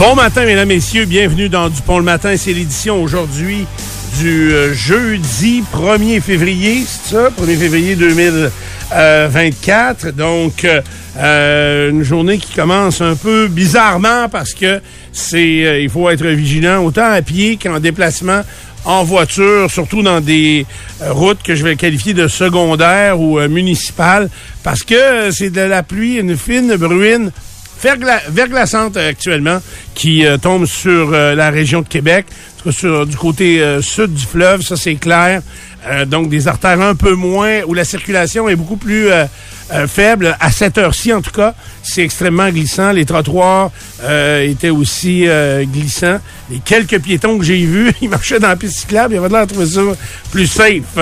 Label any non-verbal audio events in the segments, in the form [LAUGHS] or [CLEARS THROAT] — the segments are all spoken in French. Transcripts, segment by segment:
Bon matin, mesdames, messieurs. Bienvenue dans Dupont le matin. C'est l'édition aujourd'hui du euh, jeudi 1er février, c'est ça? 1er février 2024. Donc, euh, euh, une journée qui commence un peu bizarrement parce que c'est, euh, il faut être vigilant autant à pied qu'en déplacement en voiture, surtout dans des euh, routes que je vais qualifier de secondaires ou euh, municipales, parce que euh, c'est de la pluie, une fine bruine vergla- verglaçante euh, actuellement qui euh, tombe sur euh, la région de Québec, sur, du côté sud du fleuve, ça c'est clair. Donc des artères un peu moins, où la circulation est beaucoup plus faible. À cette heure-ci, en tout cas, c'est extrêmement glissant. Les trottoirs étaient aussi glissants. Les quelques piétons que j'ai vus, [LAUGHS] ils marchaient dans la piste cyclable, ils avaient l'air de trouver ça plus safe.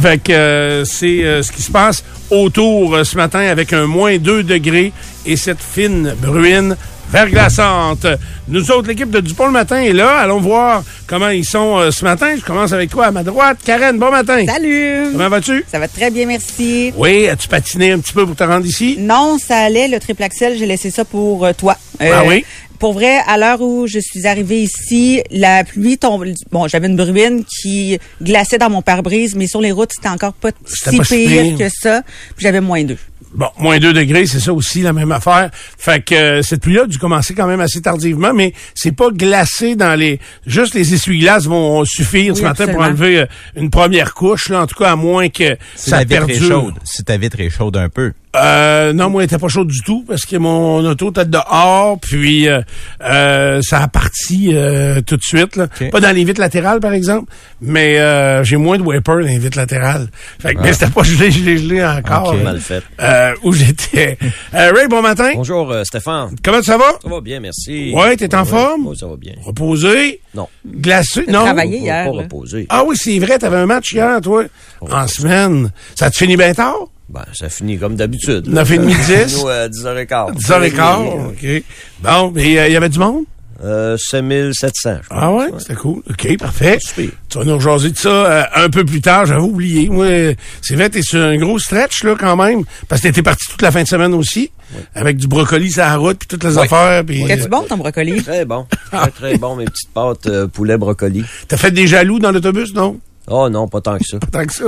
Fait que euh, c'est euh, ce qui se passe autour euh, ce matin avec un moins 2 degrés et cette fine bruine verglaçante. Nous autres, l'équipe de Dupont le matin est là. Allons voir comment ils sont euh, ce matin. Je commence avec toi à ma droite. Karen, bon matin. Salut! Comment vas-tu? Ça va très bien, merci. Oui, as-tu patiné un petit peu pour te rendre ici? Non, ça allait, le triple axel, j'ai laissé ça pour euh, toi. Ah oui? Pour vrai, à l'heure où je suis arrivée ici, la pluie tombe. Bon, j'avais une bruine qui glaçait dans mon pare-brise, mais sur les routes, c'était encore pas si pas pire que ça. Puis j'avais moins deux. Bon, moins 2 degrés, c'est ça aussi, la même affaire. Fait que euh, cette pluie-là a dû commencer quand même assez tardivement, mais c'est pas glacé dans les... Juste les essuie-glaces vont suffire Oui, ce matin pour enlever euh, une première couche, là, en tout cas, à moins que Si ça ta vitre est perdure. chaude. Si ta vitre est chaude un peu. Euh, non, moi, elle était pas chaude du tout parce que mon auto était dehors, puis euh, euh, ça a parti euh, tout de suite. Là. Pas dans les vitres latérales, par exemple, mais euh, j'ai moins de wiper dans les vitres latérales. Fait que, mais c'était pas gelé, gelé, gelé encore. Ok. là, Mal fait. euh, où j'étais. Euh, Ray, bon matin. Bonjour euh, Stéphane. Comment ça va? Ça va bien, merci. Ouais, t'es en Ouais, forme? ouais, ça va bien. Reposé? Non. Glacé? Non? travaillé. Hier, Pas reposé. Ah oui, c'est vrai, t'avais un match hier, toi, en semaine. Ça te finit bien tard? Ben, ça finit comme d'habitude. 9h30, 10? Nous, euh, 10h15. 10h15, OK. Bon, mais il y avait du monde? Euh, 5700, je pense. Ah ouais, c'était cool. OK, parfait. Super. Tu vas nous rejaser de ça euh, un peu plus tard. J'avais oublié. Moi, euh, c'est vrai, t'es sur un gros stretch, là, quand même. Parce que t'étais parti toute la fin de semaine aussi. Avec du brocoli sur la route, puis toutes les Oui. affaires. Puis, Qu'est-ce euh, bon, ton brocoli? Très bon. Très, très [LAUGHS] bon, mes petites pâtes euh, poulet brocoli. T'as fait des jaloux dans l'autobus, non? Oh non, pas tant que ça. [LAUGHS] Tant que ça.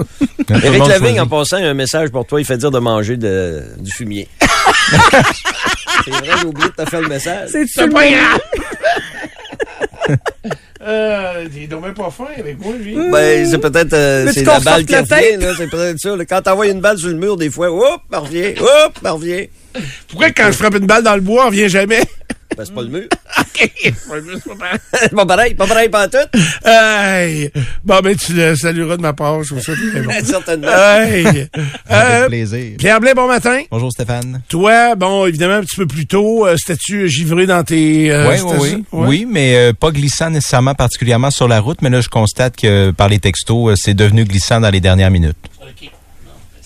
Éric Lavigne, en passant, il y a un message pour toi. Il fait dire de manger de, du fumier. [LAUGHS] C'est vrai, j'ai oublié de te faire le message. C'est pas grave. [LAUGHS] euh, il est bien pas fin avec moi, lui. Ben, c'est peut-être euh, c'est la balle qui revient, là. C'est peut-être ça. là. Quand t'envoies une balle sur le mur, des fois, hop, elle revient, hop, elle revient. Pourquoi quand je frappe une balle dans le bois, on revient jamais? Ben, [LAUGHS] c'est pas le mur. OK. C'est [LAUGHS] pas pareil. pas pareil, pas pareil, pas tout. Hey! Bon, ben, tu le salueras de ma part. Je trouve ça très bon. [LAUGHS] Certainement. Hey! Avec Euh, plaisir. Pierre Blais, bon matin. Bonjour Stéphane. Toi, bon, évidemment, un petit peu plus tôt, euh, c'était-tu givré dans tes... euh, oui, oui, oui. Ouais. Oui, mais euh, pas glissant nécessairement particulièrement sur la route, mais là, je constate que par les textos, euh, c'est devenu glissant dans les dernières minutes. OK.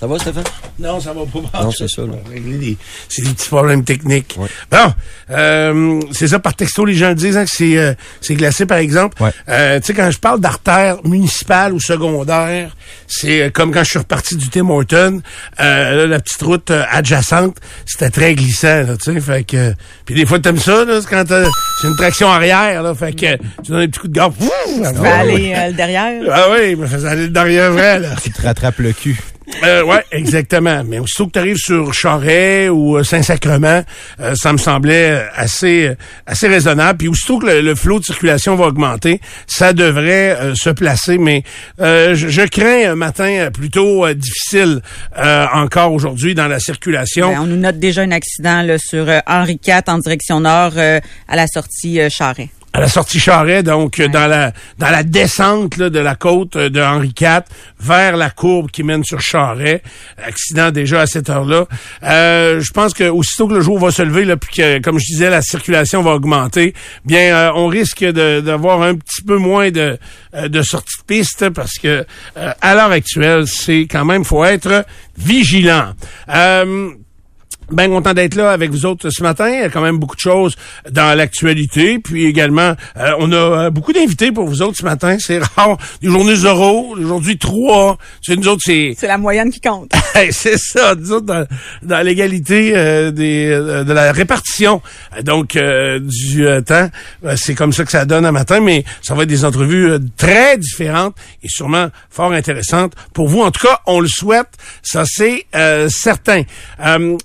Ça va, Stéphane? Non, ça va pas. Non, c'est ça, là. On va régler des- C'est des petits problèmes techniques. Ouais. Bon, euh, c'est ça, par texto, les gens disent hein, que c'est euh, c'est glacé, par exemple. Ouais. Euh, tu sais, quand je parle d'artère municipale ou secondaire, c'est euh, comme quand je suis reparti du Tim Horton, euh, là, la petite route euh, adjacente, c'était très glissant, là, tu sais, fait que... Puis des fois, t'aimes ça, là, c'est quand t'as- c'est une traction arrière, là, fait que tu donnes un petit coup de garde. Tu vas aller euh, le derrière? Ah oui, faisait aller derrière vrai, là. [LAUGHS] Tu te rattrapes le cul. Euh, ouais, exactement. Mais aussitôt que tu arrives sur Charret ou euh, Saint-Sacrement, euh, ça me semblait euh, assez euh, assez raisonnable. Puis aussitôt que le, le flot de circulation va augmenter, ça devrait euh, se placer. Mais je, je crains un matin plutôt difficile encore aujourd'hui dans la circulation. Ben, on nous note déjà un accident là, sur Henri IV en direction nord à la sortie Charret. À la sortie Charret, donc euh, dans la dans la descente là, de la côte euh, de Henri IV vers la courbe qui mène sur Charret. Accident déjà à cette heure-là. Euh, je pense que aussitôt que le jour va se lever, là, puis que, comme je disais, la circulation va augmenter, bien, euh, on risque d'avoir un petit peu moins de, euh, de sorties de piste parce que euh, à l'heure actuelle, c'est quand même faut être vigilant. Euh, Bien content d'être là avec vous autres ce matin. Il y a quand même beaucoup de choses dans l'actualité. Puis également, euh, on a euh, beaucoup d'invités pour vous autres ce matin. C'est rare. Des journées zéro. Aujourd'hui, trois. C'est nous autres, c'est... C'est la moyenne qui compte. [LAUGHS] c'est ça. Nous autres, dans, dans l'égalité euh, des de la répartition donc du temps. c'est comme ça que ça donne un matin. Mais ça va être des entrevues très différentes et sûrement fort intéressantes pour vous. En tout cas, on le souhaite. Ça, c'est certain.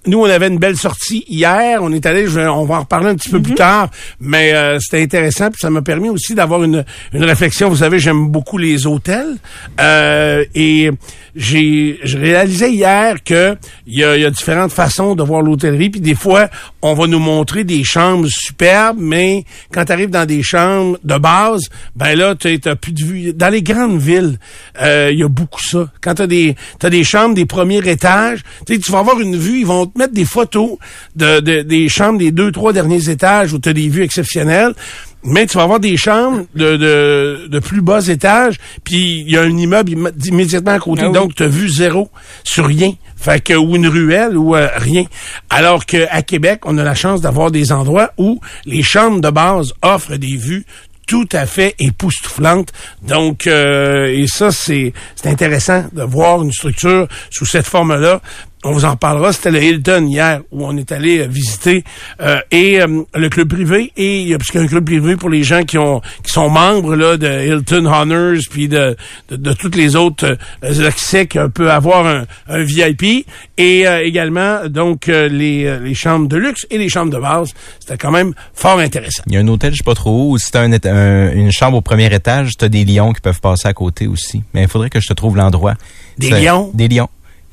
nous, on avait une belle sortie hier. On est allé, on va en reparler un petit peu plus mhm. tard, mais euh, c'était intéressant. Puis ça m'a permis aussi d'avoir une, une réflexion. Vous savez, j'aime beaucoup les hôtels. Euh, et j'ai je réalisais hier que il y a, y a, différentes façons de voir l'hôtellerie. Puis des fois, on va nous montrer des chambres superbes, mais quand tu arrives dans des chambres de base, ben là, tu n'as plus de vue. Dans les grandes villes, euh, il y a beaucoup ça. Quand tu as des, as des chambres des premiers étages, tu vas avoir une vue, ils vont te mettre des photos de, des chambres des deux, trois derniers étages où tu as des vues exceptionnelles. Mais tu vas avoir des chambres de, de, de plus bas étages, puis il y a un immeuble immédiatement à côté, ah donc tu as vu zéro sur rien. Fait que ou une ruelle ou euh, rien. Alors qu'à Québec, on a la chance d'avoir des endroits où les chambres de base offrent des vues tout à fait époustouflante. Donc, euh, et ça, c'est intéressant de voir une structure sous cette forme-là on vous en parlera. C'était le Hilton hier où on est allé euh, visiter euh, et euh, le club privé et parce qu'il y a un club privé pour les gens qui ont qui sont membres là de Hilton Honors puis de, de, toutes les autres accès qu'on peut avoir un, un VIP et également donc les, les chambres de luxe et les chambres de base. C'était quand même fort intéressant. Il y a un hôtel, je sais pas trop où. Si t'as un, une chambre au premier étage, t'as des lions qui peuvent passer à côté aussi. Mais il faudrait que je te trouve l'endroit. Des lions? Des lions.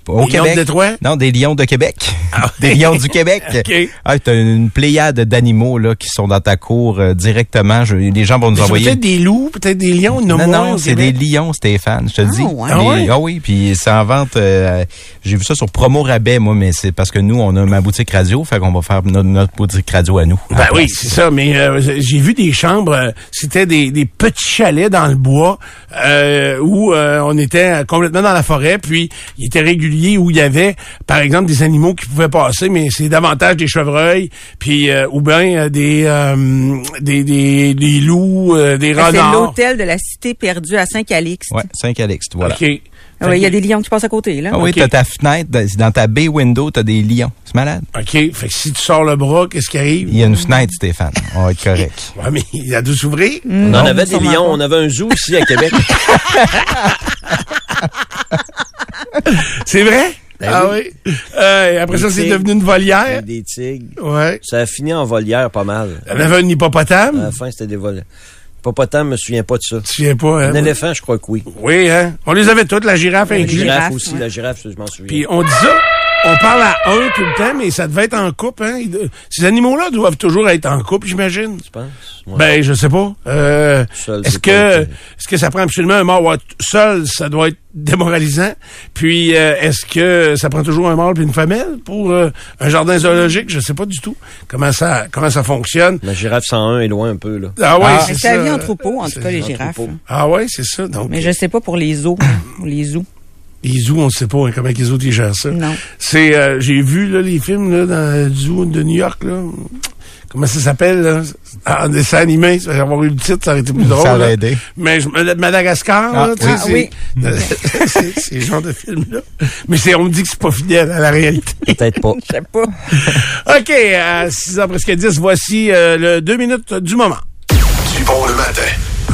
Au des Québec. Lions de Détroit? Non, des lions de Québec. Ah [LAUGHS] des lions du Québec. [LAUGHS] okay. Ah, t'as une pléiade d'animaux là qui sont dans ta cour euh, directement. Je, les gens vont nous envoyer. Peut-être des loups, peut-être des lions. Non, non, non c'est des lions, Stéphane. Je te dis. Ah, ouais? ah oui, puis c'est en vente. Euh, j'ai vu ça sur promo rabais, moi, mais c'est parce que nous, on a ma boutique radio, fait qu'on va faire notre, boutique radio à nous. Ben oui, c'est ça. Mais euh, j'ai vu des chambres. C'était des, des, petits chalets dans le bois où on était complètement dans la forêt, puis il était régulier où il y avait, par exemple, des animaux qui pouvaient passer, mais c'est davantage des chevreuils, puis euh, ou bien euh, des, euh, des, des, des loups, des renards. C'est l'hôtel de la Cité perdue à Saint-Calixte. Oui, Saint-Calixte, voilà. OK. Ah il y a des lions qui passent à côté, là. Ah oui, t'as ta fenêtre, dans ta bay window, t'as des lions. C'est malade. OK. Fait que si tu sors le bras, qu'est-ce qui arrive? Il y a une fenêtre, Stéphane. On va être correct. [LAUGHS] ouais, mais il a dû s'ouvrir. on en avait des lions. On avait un zoo ici à Québec. [LAUGHS] [LAUGHS] [LAUGHS] C'est vrai? Ben ah oui. Euh, après ça, c'est devenu une volière. Des tigres. Ouais. Ça a fini en volière pas mal. Elle avait un hippopotame? À la fin, c'était des volières. Hippopotame, je me souviens pas de ça. Tu te souviens pas, hein? Un éléphant, je crois que oui. Oui, hein? On les avait toutes, la girafe La girafe aussi, la girafe, je m'en souviens. Puis on dit ça, on parle à un tout le temps, mais ça devait être en couple, hein? Ces animaux-là doivent toujours être en couple, j'imagine. Tu penses? Ben, je sais pas. Euh, est-ce que, est-ce que ça prend absolument un mort? seul, ça doit être démoralisant. Puis, euh, est-ce que ça prend toujours un mâle puis une femelle pour euh, un jardin zoologique? Je sais pas du tout comment ça, comment ça fonctionne? La girafe 101 est loin un peu, là. Ah ouais, ah, c'est ça. vie en troupeau, en tout cas, les girafes. Ah ouais, c'est ça. Donc. Mais je sais pas pour les zoos, les zoos. Les zoos, on ne sait pas hein, comment les autres ils gèrent ça. Non. C'est, euh, j'ai vu là, les films là, dans le zoo de New York. Là. Comment ça s'appelle? Là? En dessin animé, ça avoir eu le titre, ça aurait été plus drôle. Ça aurait aidé. Mais je, Madagascar, ah, là, ah, oui. [LAUGHS] c'est ce genre de film-là. Mais c'est, on me dit que c'est pas fidèle à la réalité. Peut-être pas. [LAUGHS] Je sais pas. [LAUGHS] OK, à 6h presque 10, voici euh, le 2 minutes du moment. Du bon le matin.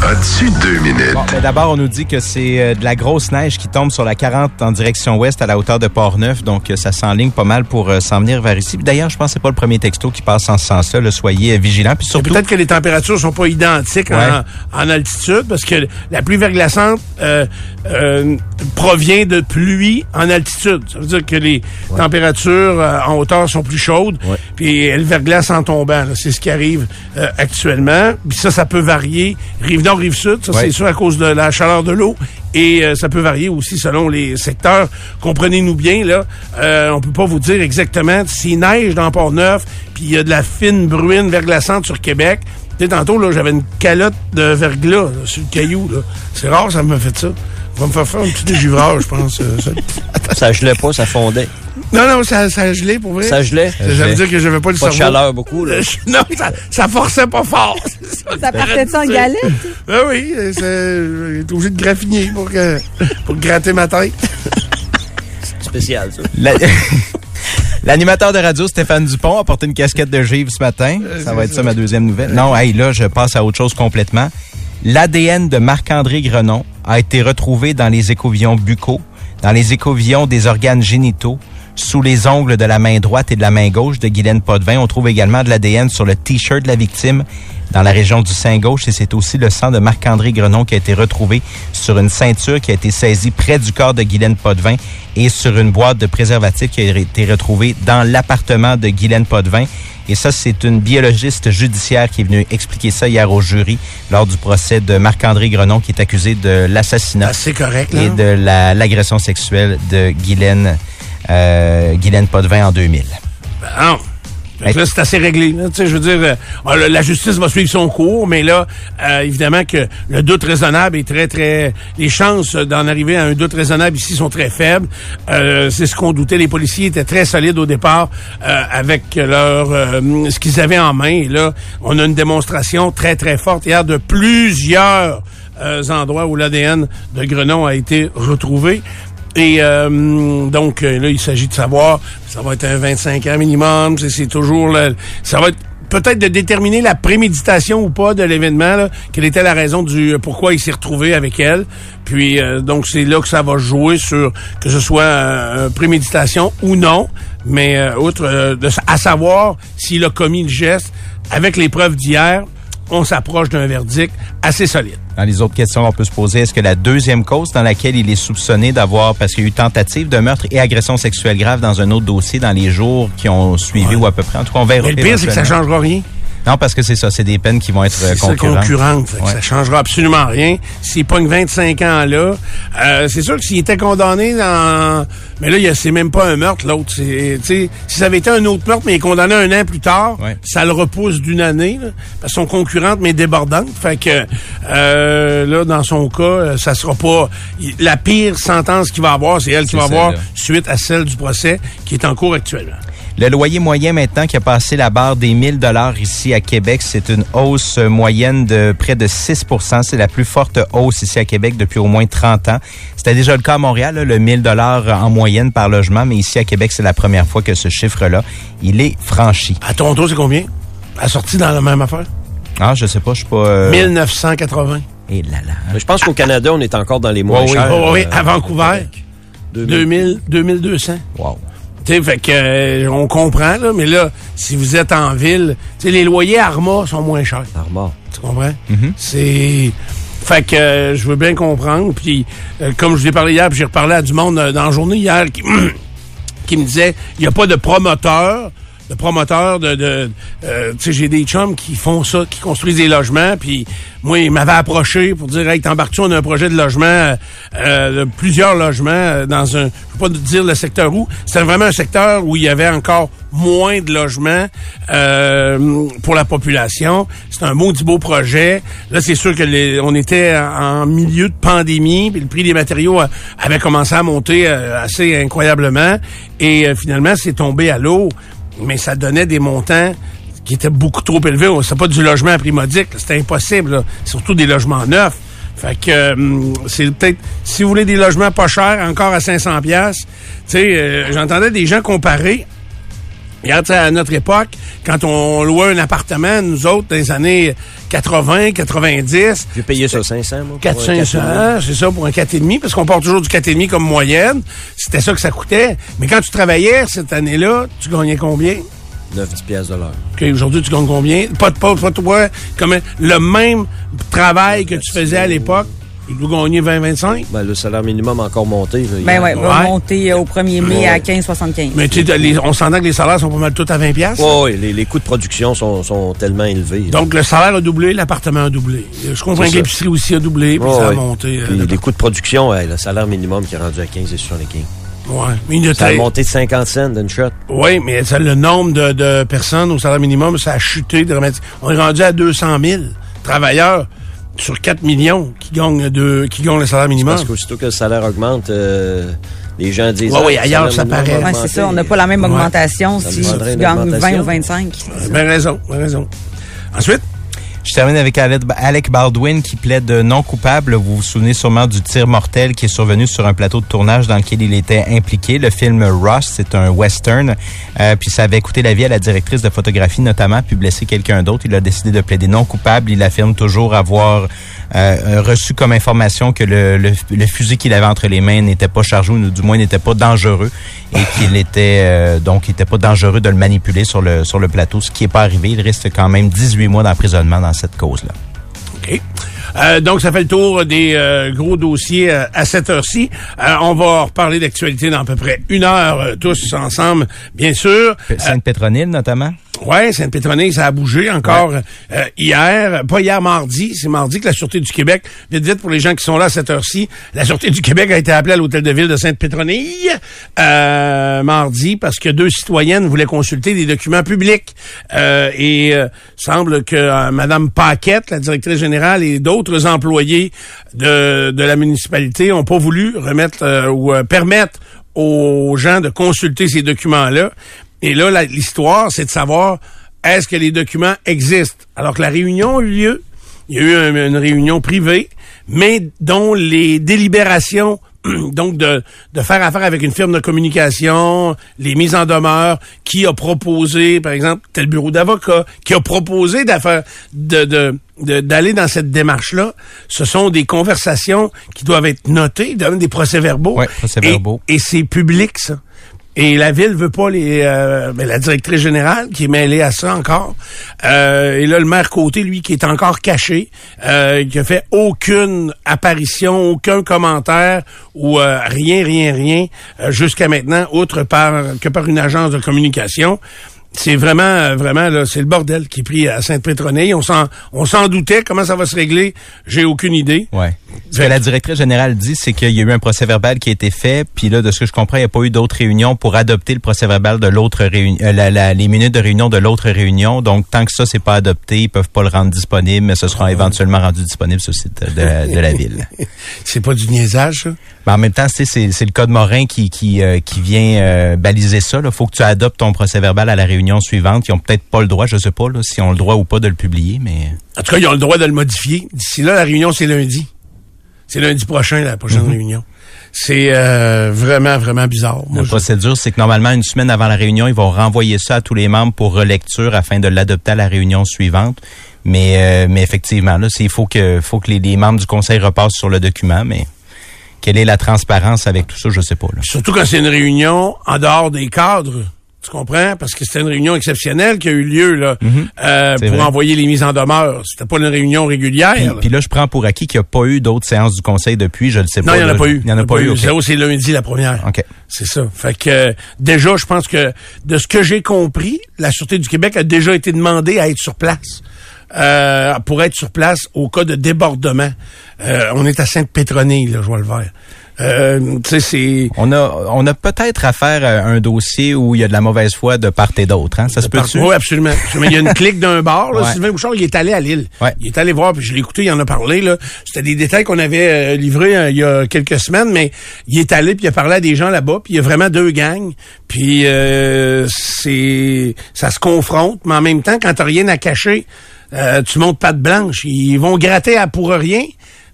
As-tu deux minutes? Bon, D'abord, on nous dit que c'est euh, de la grosse neige qui tombe sur la 40 en direction ouest à la hauteur de Port-Neuf. Donc, euh, ça s'enligne pas mal pour euh, s'en venir vers ici. D'ailleurs, je pense que c'est pas le premier texto qui passe en ce sens-là. Soyez vigilants. Puis surtout... Peut-être que les températures sont pas identiques en, altitude parce que la pluie verglaçante provient de pluie en altitude. Ça veut dire que les températures en hauteur sont plus chaudes. Puis elles verglacent en tombant. C'est ce qui arrive actuellement. Puis ça, ça peut varier. Rive rive sud. Ça, c'est sûr à cause de la chaleur de l'eau. Et euh, ça peut varier aussi selon les secteurs. Comprenez-nous bien, là, euh, on peut pas vous dire exactement s'il neige dans Port-Neuf, puis il y a de la fine bruine verglaçante sur Québec. Tu tantôt, là, j'avais une calotte de verglas sur le caillou. Là. C'est rare, ça me fait ça. On va me faire faire un petit dégivrage, je pense. Euh, ça. ça gelait pas, ça fondait. Non, non, ça, ça a gelé pour vrai. Ça gelait? Ça veut dire que je n'avais pas le Pas de chaleur beaucoup, là. [LAUGHS] Non, ça, ça forçait pas fort. [LAUGHS] Ça partait de en galette? Ben oui, euh, c'est- j'étais obligé de graffiner pour, que, pour gratter ma tête. Spécial, ça. La- [LAUGHS] L'animateur de radio Stéphane Dupont a porté une casquette de givre ce matin. Ça va être ça ma deuxième nouvelle. Non, hey, là, je passe à autre chose complètement. L'ADN de Marc-André Grenon a été retrouvé dans les écouvillons buccaux, dans les écouvillons des organes génitaux, sous les ongles de la main droite et de la main gauche de Guylaine Potvin. On trouve également de l'ADN sur le T-shirt de la victime dans la région du sein gauche et c'est aussi le sang de Marc-André Grenon qui a été retrouvé sur une ceinture qui a été saisie près du corps de Guylaine Potvin et sur une boîte de préservatifs qui a été retrouvée dans l'appartement de Guylaine Potvin. Et ça, c'est une biologiste judiciaire qui est venue expliquer ça hier au jury lors du procès de Marc-André Grenon qui est accusé de l'assassinat Ah, C'est correct, là. et de la- l'agression sexuelle de Guylaine, euh, Guylaine Potvin en 2000. Non. Fait que là, c'est assez réglé. je veux dire, euh, ah, la- justice va suivre son cours, mais là, euh, évidemment que le doute raisonnable est très, très... Les chances d'en arriver à un doute raisonnable ici sont très faibles. Euh, c'est ce qu'on doutait. Les policiers étaient très solides au départ euh, avec leur euh, ce qu'ils avaient en main. Et là, on a une démonstration très, très forte hier de plusieurs endroits où l'ADN de Grenon a été retrouvé. Et euh, donc, euh, là, il s'agit de savoir, ça va être un 25 ans minimum, c'est- toujours... le- ça va être peut-être de déterminer la préméditation ou pas de l'événement, quelle était la raison du pourquoi il s'est retrouvé avec elle. Puis, euh, donc, c'est là que ça va jouer sur que ce soit préméditation ou non. Mais, euh, outre, à savoir s'il a commis le geste, avec les preuves d'hier, on s'approche d'un verdict assez solide. Dans les autres questions, on peut se poser, est-ce que la deuxième cause dans laquelle il est soupçonné d'avoir, parce qu'il y a eu tentative de meurtre et agression sexuelle grave dans un autre dossier dans les jours qui ont suivi ou à peu près, en tout cas, on verra. Mais le pire, c'est que ça changera rien. Non, parce que c'est ça, c'est des peines qui vont être euh, concurrentes. concurrente. Fait que Ouais. Ça changera absolument rien. S'il pogne 25 ans là, euh, c'est sûr que s'il était condamné dans... Mais là, il y a- c'est même pas un meurtre, l'autre. Si ça avait été un autre meurtre, mais il est condamné un an plus tard, Ouais. ça le repousse d'une année. Là, parce qu'ils sont concurrentes, mais débordantes. Fait que euh, là, dans son cas, euh, ça sera pas... La pire sentence qu'il va avoir, c'est elle qui va avoir suite à celle du procès qui est en cours actuellement. Le loyer moyen maintenant qui a passé la barre des 1000 dollars ici à Québec, c'est une hausse moyenne de près de 6% C'est la plus forte hausse ici à Québec depuis au moins 30 ans. C'était déjà le cas à Montréal, là, le 1000 dollars en moyenne par logement, mais ici à Québec, c'est la première fois que ce chiffre-là, il est franchi. À Toronto, c'est combien? À sortie dans la même affaire? Ah, je sais pas, je suis pas... euh, 1980. Et là là. Mais je pense qu'au Canada, on est encore dans les moins Ouais, oui. chers. Oh, oui, euh, à Vancouver, 2000, 2200. Wow. Tu sais, fait que euh, on comprend là, mais là, si vous êtes en ville, tu sais, les loyers à Arma sont moins chers. Armand. Tu comprends? C'est. Fait que euh, je veux bien comprendre. Puis, euh, comme je vous ai parlé hier, puis j'ai reparlé à du monde euh, dans la journée hier qui, [CLEARS THROAT] qui me disait il n'y a pas de promoteur. De promoteur de, de euh, tu sais j'ai des chums qui font ça qui construisent des logements puis moi ils m'avaient approché pour dire hey t'embarques-tu on a un projet de logement euh, euh, de plusieurs logements euh, dans un je peux pas dire le secteur où. C'était vraiment un secteur où il y avait encore moins de logements euh, pour la population. C'est un maudit beau projet. Là c'est sûr que les, on était en milieu de pandémie puis le prix des matériaux euh, avait commencé à monter assez incroyablement. Et finalement c'est tombé à l'eau mais ça donnait des montants qui étaient beaucoup trop élevés. C'est pas du logement à prix modique, là. c'était impossible. là. Surtout des logements neufs. Fait que euh, c'est peut-être si vous voulez des logements pas chers, encore à 500 pièces. Tu sais, euh, j'entendais des gens comparer. Regarde, à notre époque, quand on louait un appartement, nous autres, dans les années 80, 90, J'ai payé ça 500, moi. pour un 400, 4,5. c'est ça, pour un 4,5, parce qu'on part toujours du 4,5 comme moyenne. C'était ça que ça coûtait. Mais quand tu travaillais cette année-là, tu gagnais combien? 9-10 piastres de l'heure. OK, aujourd'hui, tu gagnes combien? Pas de pas, pas toi. Comme le même travail que tu faisais à l'époque, il doit gagner 20-25. Ben, le salaire minimum a encore monté. là, Ben ouais, va Ouais. monter euh, au 1er mai à 15,75. Mais tu sais, on s'entend que les salaires sont pas mal tous à 20 pièces. Ouais, les, les coûts de production sont, sont tellement élevés. là. Donc, le salaire a doublé, l'appartement a doublé. Je comprends que l'épicerie aussi a doublé, puis Ouais, ça a ouais. monté. euh, Puis les coûts de production, ouais, le salaire minimum qui est rendu à 15 et 75. ouais. Mais il y a Ça a monté de 50 cents d'une shot. Oui, mais ça, le nombre de, de personnes au salaire minimum, ça a chuté dramatiquement. On est rendu à 200 000 travailleurs sur 4 millions qui gagnent, de, qui gagnent le salaire minimum. Parce qu'aussitôt que le salaire augmente, euh, Les gens disent... Ouais, ah, oui, ailleurs, le ça paraît. Ouais, va c'est ça. On n'a pas la même Ouais. augmentation Ça si tu gagnes 20 augmentation. ou 25. Ben raison, ben raison. Ensuite, Je termine avec Alec Baldwin qui plaide non coupable. Vous vous souvenez sûrement du tir mortel qui est survenu sur un plateau de tournage dans lequel il était impliqué. Le film Ross, c'est un western. Euh, puis ça avait coûté la vie à la directrice de photographie notamment, puis blessé quelqu'un d'autre. Il a décidé de plaider non coupable. Il affirme toujours avoir euh, reçu comme information que le, le, le fusil qu'il avait entre les mains n'était pas chargé, ou du moins n'était pas dangereux, et qu'il était euh, donc il était pas dangereux de le manipuler sur le sur le plateau, ce qui est pas arrivé. Il reste quand même 18 mois d'emprisonnement dans cette cause-là. OK. Euh, donc, ça fait le tour des euh, gros dossiers euh, à cette heure-ci. On va reparler d'actualité dans à peu près une heure, tous ensemble, bien sûr. Sainte-Pétronille notamment. Ouais, Sainte-Pétronille, ça a bougé encore hier, pas hier mardi, c'est mardi que la Sûreté du Québec, vite vite pour les gens qui sont là à cette heure-ci, la Sûreté du Québec a été appelée à l'hôtel de ville de Sainte-Pétronille mardi parce que deux citoyennes voulaient consulter des documents publics et semble que Madame Paquette, la directrice générale et d'autres employés de, de la municipalité ont pas voulu remettre euh, ou euh, permettre aux gens de consulter ces documents-là. Et là, l'histoire, c'est de savoir est-ce que les documents existent? Alors que la réunion a eu lieu, il y a eu un- une réunion privée, mais dont les délibérations, [CLEARS THROAT] donc de, de faire affaire avec une firme de communication, les mises en demeure, qui a proposé, par exemple, tel bureau d'avocat, qui a proposé d'affaire de, de, d'aller dans cette démarche-là, ce sont des conversations qui doivent être notées, des procès-verbaux. Ouais, procès-verbaux. Et, et c'est public, ça. Et la ville veut pas les euh, la directrice générale qui est mêlée à ça encore. Euh, et là le maire côté lui qui est encore caché, euh, qui a fait aucune apparition, aucun commentaire ou euh, rien rien rien euh, jusqu'à maintenant outre par que par une agence de communication. C'est vraiment, euh, vraiment, là, c'est le bordel qui est pris à Sainte-Pétronille. On s'en, on s'en doutait. Comment ça va se régler? J'ai aucune idée. Ouais. Ce que la directrice générale dit, c'est qu'il y a eu un procès verbal qui a été fait, puis là, de ce que je comprends, il n'y a pas eu d'autres réunions pour adopter le procès verbal de l'autre réunion, euh, la- la- les minutes de réunion de l'autre réunion. Donc, tant que ça, c'est pas adopté, ils peuvent pas le rendre disponible, mais ce sera éventuellement rendu disponible sur le site de la, de la ville. [LAUGHS] C'est pas du niaisage, ça? Mais en même temps, c'est, c'est, c'est le code Morin qui, qui, euh, qui vient euh, baliser ça. Il faut que tu adoptes ton procès verbal à la réunion suivante. Ils ont peut-être pas le droit, je sais pas là, si ont le droit ou pas de le publier, mais... En tout cas, ils ont le droit de le modifier. D'ici là, la réunion, c'est lundi. C'est lundi prochain, la prochaine réunion. C'est euh, vraiment, vraiment bizarre. Moi, La procédure, c'est que normalement, une semaine avant la réunion, ils vont renvoyer ça à tous les membres pour relecture afin de l'adopter à la réunion suivante. Mais, euh, mais effectivement, là, c'est- il faut que, faut que les, les membres du conseil repassent sur le document, mais quelle est la transparence avec tout ça, je sais pas. Là. Surtout quand c'est une réunion en dehors des cadres. Tu comprends? Parce que c'était une réunion exceptionnelle qui a eu lieu là, euh, Mhm. C'est pour vrai. envoyer les mises en demeure. C'était pas une réunion régulière. Puis, là. puis là, je prends pour acquis qu'il n'y a pas eu d'autres séances du conseil depuis, je le sais non, pas. il n'y en a pas eu. Il n'y en a pas eu. c'est lundi la première. OK. C'est ça. Fait que euh, déjà, je pense que de ce que j'ai compris, la Sûreté du Québec a déjà été demandée à être sur place. Euh, pour être sur place au cas de débordement. Euh, on est à Sainte-Pétronille, là, je vois le vert. Euh, tu sais, c'est... On a, on a peut-être affaire à un dossier où il y a de la mauvaise foi de part et d'autre. Hein? Ça se peut-tu? Oui, absolument. Il y a une clique d'un bar. Là. [LAUGHS] Ouais. Sylvain Bouchard, il est allé à Lille. Ouais. Il est allé voir, puis je l'ai écouté, il en a parlé. là. C'était des détails qu'on avait euh, livrés euh, il y a quelques semaines, mais il est allé, puis il a parlé à des gens là-bas, puis il y a vraiment deux gangs. Puis euh, c'est ça se confronte, mais en même temps, quand t'as rien à cacher, euh, tu montes pas de blanche. Ils vont gratter à pour rien.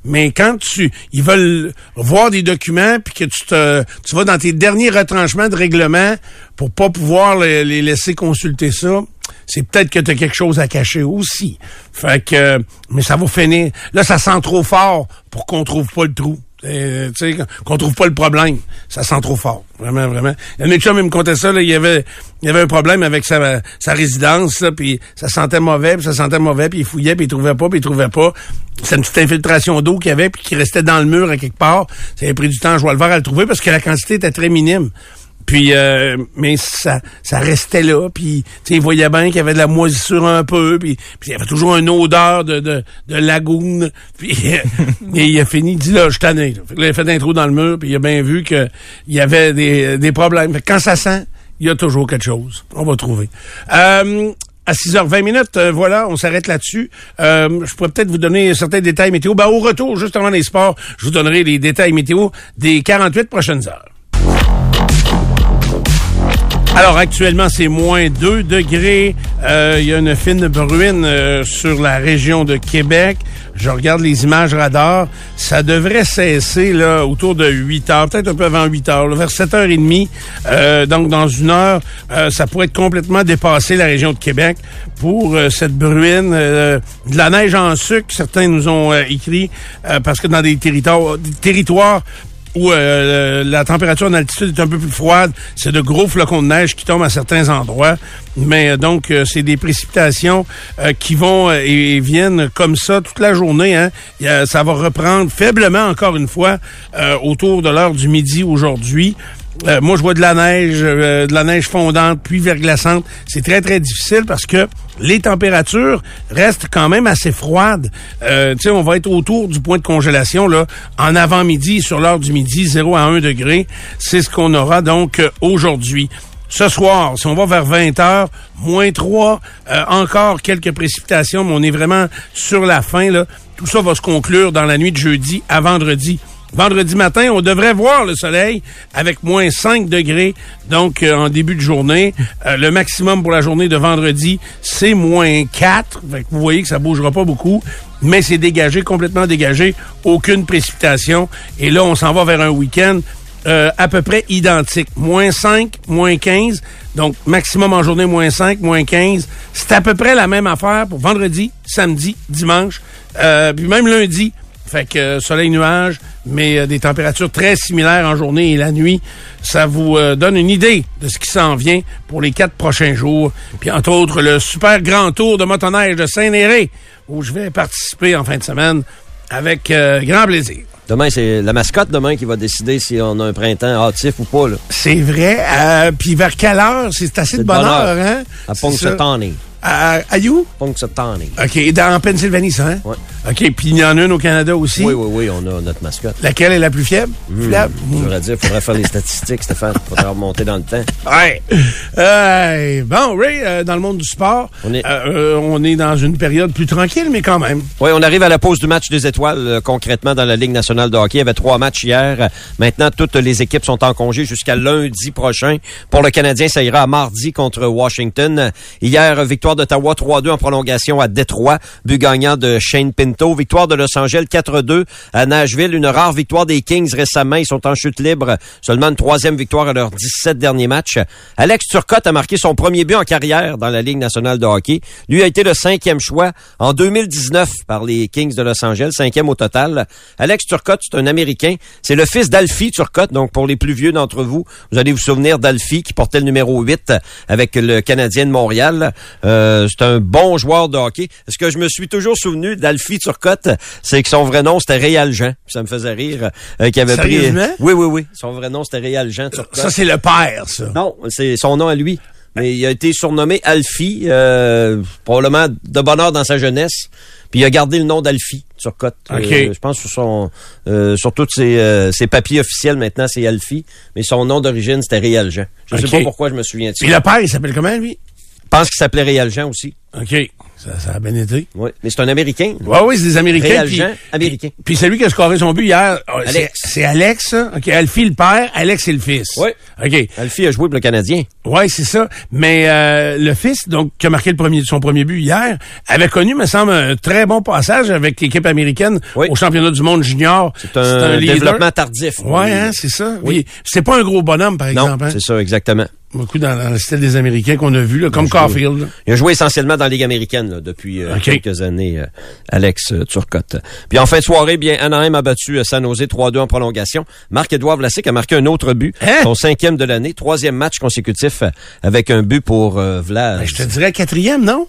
Mais quand tu, ils veulent voir des documents puis que tu te, tu vas dans tes derniers retranchements de règlement pour pas pouvoir les, les laisser consulter ça, c'est peut-être que tu as quelque chose à cacher aussi. Fait que, mais ça va finir. Là, ça sent trop fort pour qu'on trouve pas le trou. Euh, qu'on trouve pas le problème. Ça sent trop fort. Vraiment, vraiment. Le chum, il me contait ça, là, il y avait, il avait un problème avec sa, sa résidence, puis ça sentait mauvais, puis ça sentait mauvais, puis il fouillait, puis il trouvait pas, puis il trouvait pas. C'est une petite infiltration d'eau qu'il y avait, puis qui restait dans le mur à quelque part. Ça avait pris du temps, je vois le à le trouver, parce que la quantité était très minime. Puis, euh, mais ça, ça restait là. Puis, tu sais, il voyait bien qu'il y avait de la moisissure un peu. Puis, puis il y avait toujours une odeur de, de, de. [LAUGHS] Puis, et il a fini, il dit là, je tanné. Fait il a fait un trou dans le mur. Puis il a bien vu qu'il y avait des, des problèmes. Fait que quand ça sent, il y a toujours quelque chose. On va trouver. Euh, à 6h20 minutes, euh, voilà, on s'arrête là-dessus. Euh, je pourrais peut-être vous donner certains détails météo. Ben, au retour, juste avant les sports, je vous donnerai les détails météo des 48 prochaines heures. Alors actuellement, c'est moins 2 degrés. Euh, il y a une fine bruine euh, sur la région de Québec. Je regarde les images radar. Ça devrait cesser là autour de 8 heures, peut-être un peu avant 8 heures, vers 7 heures et demie. Euh, donc dans une heure, euh, ça pourrait être complètement dépassé la région de Québec pour cette bruine. de la neige en sucre, certains nous ont écrit, parce que dans des des territoires où euh, la température en altitude est un peu plus froide, c'est de gros flocons de neige qui tombent à certains endroits. Mais euh, donc, euh, c'est des précipitations qui vont et, viennent comme ça toute la journée. Hein. ça va reprendre faiblement, encore une fois, autour de l'heure du midi aujourd'hui. Euh, moi, je vois de la neige, euh, de la neige fondante, puis verglaçante. C'est très, très difficile parce que les températures restent quand même assez froides. Euh, tu sais, on va être autour du point de congélation, là, en avant-midi, sur l'heure du midi, 0 à 1 degré. C'est ce qu'on aura donc aujourd'hui. Ce soir, si on va vers 20 heures, moins 3, encore quelques précipitations, mais on est vraiment sur la fin. Là. Tout ça va se conclure dans la nuit de jeudi à vendredi. Vendredi matin, on devrait voir le soleil avec moins 5 degrés, donc euh, en début de journée. Euh, le maximum pour la journée de vendredi, c'est moins 4. vous voyez que ça bougera pas beaucoup, mais c'est dégagé, complètement dégagé. Aucune précipitation. Et là, on s'en va vers un week-end euh, à peu près identique. Moins 5, moins 15. Donc, maximum en journée, moins 5, moins 15. C'est à peu près la même affaire pour vendredi, samedi, dimanche, puis même lundi. Fait que soleil nuage, mais euh, des températures très similaires en journée et la nuit. Ça vous euh, donne une idée de ce qui s'en vient pour les quatre prochains jours. Puis entre autres, le super grand tour de motoneige de Saint-Néré, où je vais participer en fin de semaine avec grand plaisir. Demain, c'est la mascotte demain qui va décider si on a un printemps hâtif ou pas. C'est vrai. puis vers quelle heure? C'est assez de bonne heure, hein? À Punxsutawney. À, à you? Punxsutawney. OK. Dans Pennsylvanie, ça, hein? Oui. OK. Puis il y en a une au Canada aussi? Oui, oui, oui. On a notre mascotte. Laquelle est la plus fiable? Mmh. Fiable? Mmh. dire, il faudrait faire les statistiques, Stéphane. Faudrait remonter dans le temps. Ouais. Euh, bon, Ray, euh, dans le monde du sport, on est... Euh, euh, on est dans une période plus tranquille, mais quand même. Oui, on arrive à la pause du match des étoiles, concrètement, dans la Ligue nationale de hockey. Il y avait trois matchs hier. Maintenant, toutes les équipes sont en congé jusqu'à lundi prochain. Pour le Canadien, ça ira à mardi contre Washington. Hier, victoire d'Ottawa 3-2 en prolongation à Détroit. But gagnant de Shane Pinto. Victoire de Los Angeles 4-2 à Nashville. Une rare victoire des Kings récemment. Ils sont en chute libre. Seulement une troisième victoire à leurs 17 derniers matchs. Alex Turcotte a marqué son premier but en carrière dans la Ligue nationale de hockey. Lui a été le cinquième choix en 2019 par les Kings de Los Angeles. Cinquième au total. Alex Turcotte, c'est un Américain. C'est le fils d'Alfie Turcotte. Donc, pour les plus vieux d'entre vous, vous allez vous souvenir d'Alfie qui portait le numéro 8 avec le Canadien de Montréal. Euh, c'est un bon joueur de hockey. Ce que je me suis toujours souvenu d'Alfie Turcotte, c'est que son vrai nom, c'était Réal Jean. Ça me faisait rire. Euh, qu'il avait pris... Oui, oui, oui. Son vrai nom, c'était Réal Jean Turcotte. Ça, c'est le père, ça. Non, c'est son nom à lui. Mais il a été surnommé Alfie, euh, probablement de bonheur dans sa jeunesse. Puis il a gardé le nom d'Alfie Turcotte. Euh, je pense sur son, euh, sur tous ses, ses, papiers officiels maintenant, c'est Alfie. Mais son nom d'origine, c'était Réal Jean. Je ne sais pas pourquoi je me souviens de ça. Et le père, il s'appelle comment, lui? Je pense qu'il s'appelait Réal Jean aussi. OK. Ça, ça, a bien été. Oui, mais c'est un Américain. Oui, oui, c'est des Américains. Jean, Américain. Puis, c'est lui qui a scoré son but hier. Ah, c'est Alex, ça? OK, Alfie le père, Alex c'est le fils. Oui. OK. Alfie a joué pour le Canadien. Oui, c'est ça. Mais euh, le fils, donc, qui a marqué le premier, son premier but hier, avait connu, me semble, un très bon passage avec l'équipe américaine au championnat du monde junior. C'est un, un développement tardif. Oui, hein, c'est ça. Oui. C'est pas un gros bonhomme, par exemple. Non, hein? c'est ça, exactement. Beaucoup dans, dans, le style des Américains qu'on a vu, là, comme Caulfield. Il a joué essentiellement dans la Ligue américaine là, depuis euh, quelques années, euh, Alex euh, Turcotte. Puis en fin de soirée, bien, Anaheim a battu San Jose 3-2 en prolongation. Marc-Edouard Vlasic a marqué un autre but, hein? son cinquième de l'année, troisième match consécutif avec un but pour Vlad. Ben, je te dirais quatrième, non?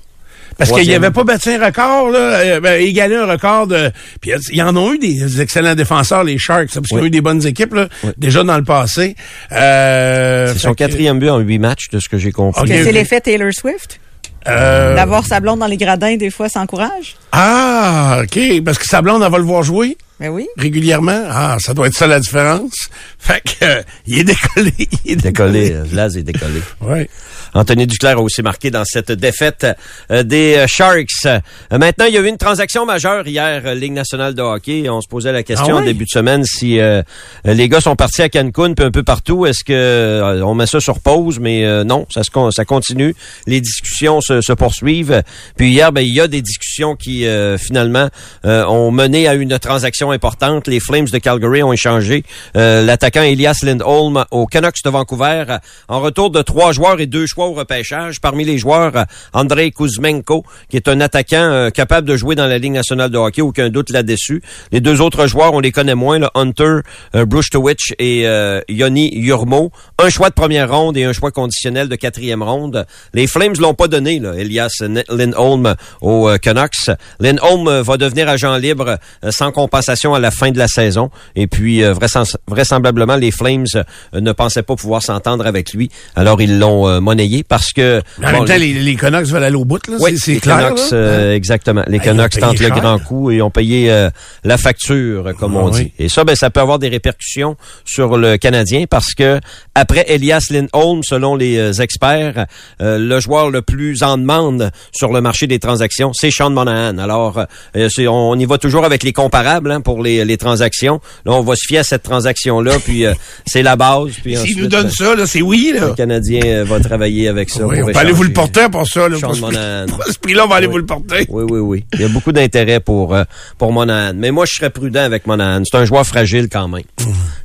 Parce qu'il avait pas battu un record, là, ben, égalé un record de. Puis il y en ont eu des excellents défenseurs, les Sharks, parce qu'ils ont eu des bonnes équipes là, déjà dans le passé. Euh, c'est son quatrième but en huit matchs, de ce que j'ai compris. C'est l'effet Taylor Swift? Euh... D'avoir sa blonde dans les gradins, des fois, ça encourage? Ah, OK. Parce que sa blonde, elle va le voir jouer? Mais oui. régulièrement? Ah, ça doit être ça la différence. Fait que, euh, il est décollé. [LAUGHS] Il est Décollé, euh, Vlad est décollé. Ouais. Anthony Duclair a aussi marqué dans cette défaite euh, des euh, Sharks. Euh, maintenant, il y a eu une transaction majeure hier, euh, Ligue nationale de hockey. On se posait la question Ah ouais? en début de semaine si euh, les gars sont partis à Cancun puis un peu partout. Est-ce que euh, on met ça sur pause? Mais euh, non, ça se ça continue. Les discussions se, se poursuivent. Puis hier, ben, il y a des discussions qui euh, finalement euh, ont mené à une transaction importante. Les Flames de Calgary ont échangé euh, l'attaquant Elias Lindholm aux Canucks de Vancouver euh, en retour de trois joueurs et deux choix au repêchage. Parmi les joueurs, euh, Andrei Kuzmenko, qui est un attaquant euh, capable de jouer dans la Ligue nationale de hockey, aucun doute là-dessus. Les deux autres joueurs, on les connaît moins, là, Hunter Brustowicz et Yoni Yurmo. Un choix de première ronde et un choix conditionnel de quatrième ronde. Les Flames l'ont pas donné, là, Elias Lindholm aux Canucks. Lindholm euh, va devenir agent libre euh, sans compensation à la fin de la saison. Et puis, euh, vraisem- vraisemblablement, les Flames ne pensaient pas pouvoir s'entendre avec lui. Alors, ils l'ont monnayé parce que... En bon, même temps, les, les Canucks veulent aller au bout, là. oui, c'est- clair. Canucks, euh, exactement. Les Canucks tentent le grand coup et ont payé euh, la facture, comme Ah on oui. dit. Et ça, ben, ça peut avoir des répercussions sur le Canadien parce que après Elias Lindholm, selon les experts, euh, le joueur le plus en demande sur le marché des transactions, c'est Sean Monahan. Alors, euh, on, y va toujours avec les comparables hein, pour les, les transactions. Là, on va se fier à cette transaction-là, [LAUGHS] puis euh, c'est la base. Puis ensuite, nous donnent ben, ça, là, c'est oui, là. le Canadien euh, va travailler avec ça. Oui, on peut aller vous le porter pour ça, là. Pour ce prix- ce prix-là, on va aller vous le porter. Oui, oui, oui. Il y a beaucoup d'intérêt pour euh, pour Monahan. Mais moi, je serais prudent avec Monahan. C'est un joueur fragile quand même.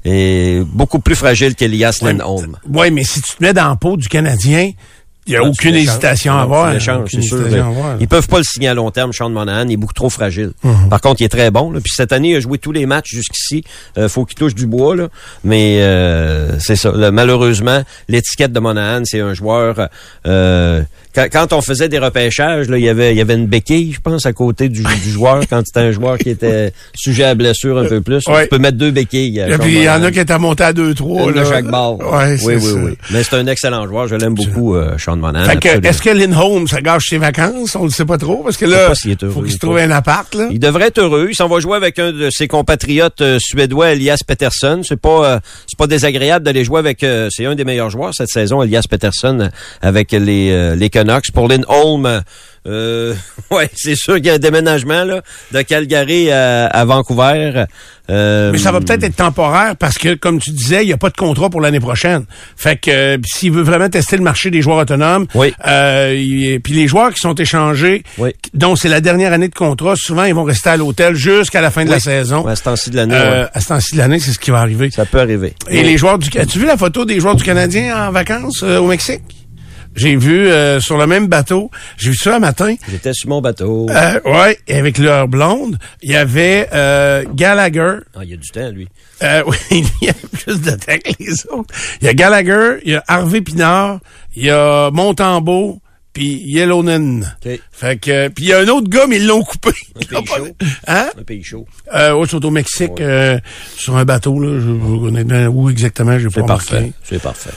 Et beaucoup plus fragile qu'Elias Lindholm. Oui, mais si tu te mets dans la peau du Canadien, il n'y a Ah, aucune hésitation à Non, avoir. Ils peuvent pas le signer à long terme, Sean Monahan. Il est beaucoup trop fragile. Mhm. Par contre, il est très bon. Là. Puis cette année, il a joué tous les matchs jusqu'ici. Euh, faut qu'il touche du bois. Là. Mais euh, c'est ça. Là, malheureusement, l'étiquette de Monahan, c'est un joueur... Euh, quand, quand on faisait des repêchages, là, il y avait il y avait une béquille, je pense, à côté du, du joueur. [LAUGHS] Quand c'était un joueur qui était sujet à blessure un peu plus, Ouais. tu peux mettre deux béquilles. Et Sean puis, il y en Monahan. a qui étaient montés à 2-3. Une de là. chaque barre. Ouais, oui, oui, ça. oui. Mais c'est un excellent joueur. Je l'aime beaucoup, euh, Sean Monahan. Est-ce que Lindholm, ça gâche ses vacances? On ne sait pas trop, parce que là, pas s'il est heureux faut qu'il se trouve un appart, là. Il devrait être heureux. Il s'en va jouer avec un de ses compatriotes euh, suédois, Elias Pettersson. C'est pas, euh, c'est pas désagréable d'aller jouer avec. euh, c'est un des meilleurs joueurs cette saison, Elias Pettersson, euh, avec les euh, les Canucks. Pour Lindholm, euh, [LAUGHS] ouais, c'est sûr qu'il y a un déménagement là de Calgary à, à Vancouver. Euh, Mais ça va peut-être être temporaire parce que, comme tu disais, il n'y a pas de contrat pour l'année prochaine. Fait que euh, s'il veut vraiment tester le marché des joueurs autonomes, Oui. euh, puis les joueurs qui sont échangés, Oui. dont c'est la dernière année de contrat, souvent ils vont rester à l'hôtel jusqu'à la fin de la saison. À ce temps-ci de l'année, Euh, ouais. À ce temps-ci de l'année, c'est ce qui va arriver. ça peut arriver. Et les joueurs du... As-tu vu la photo des joueurs du Canadien en vacances euh, au Mexique? J'ai vu euh, sur le même bateau. J'ai vu ça un matin. J'étais sur mon bateau. Euh, ouais, et avec leur blonde, il y avait euh, Gallagher. Ah, il y a du temps, lui. Euh, [LAUGHS] oui, il y a plus de temps que les autres. Il y a Gallagher, il y a Harvey Pinard, il y a Montembeau, puis Yellownen. OK. Fait que, puis il y a un autre gars, mais ils l'ont coupé. Un pays pas- [LAUGHS] chaud. Hein? Un pays chaud. Euh, ouais, au Mexique, euh, sur un bateau, là. Je, je connais bien où exactement, j'ai pas C'est parfait. C'est parfait.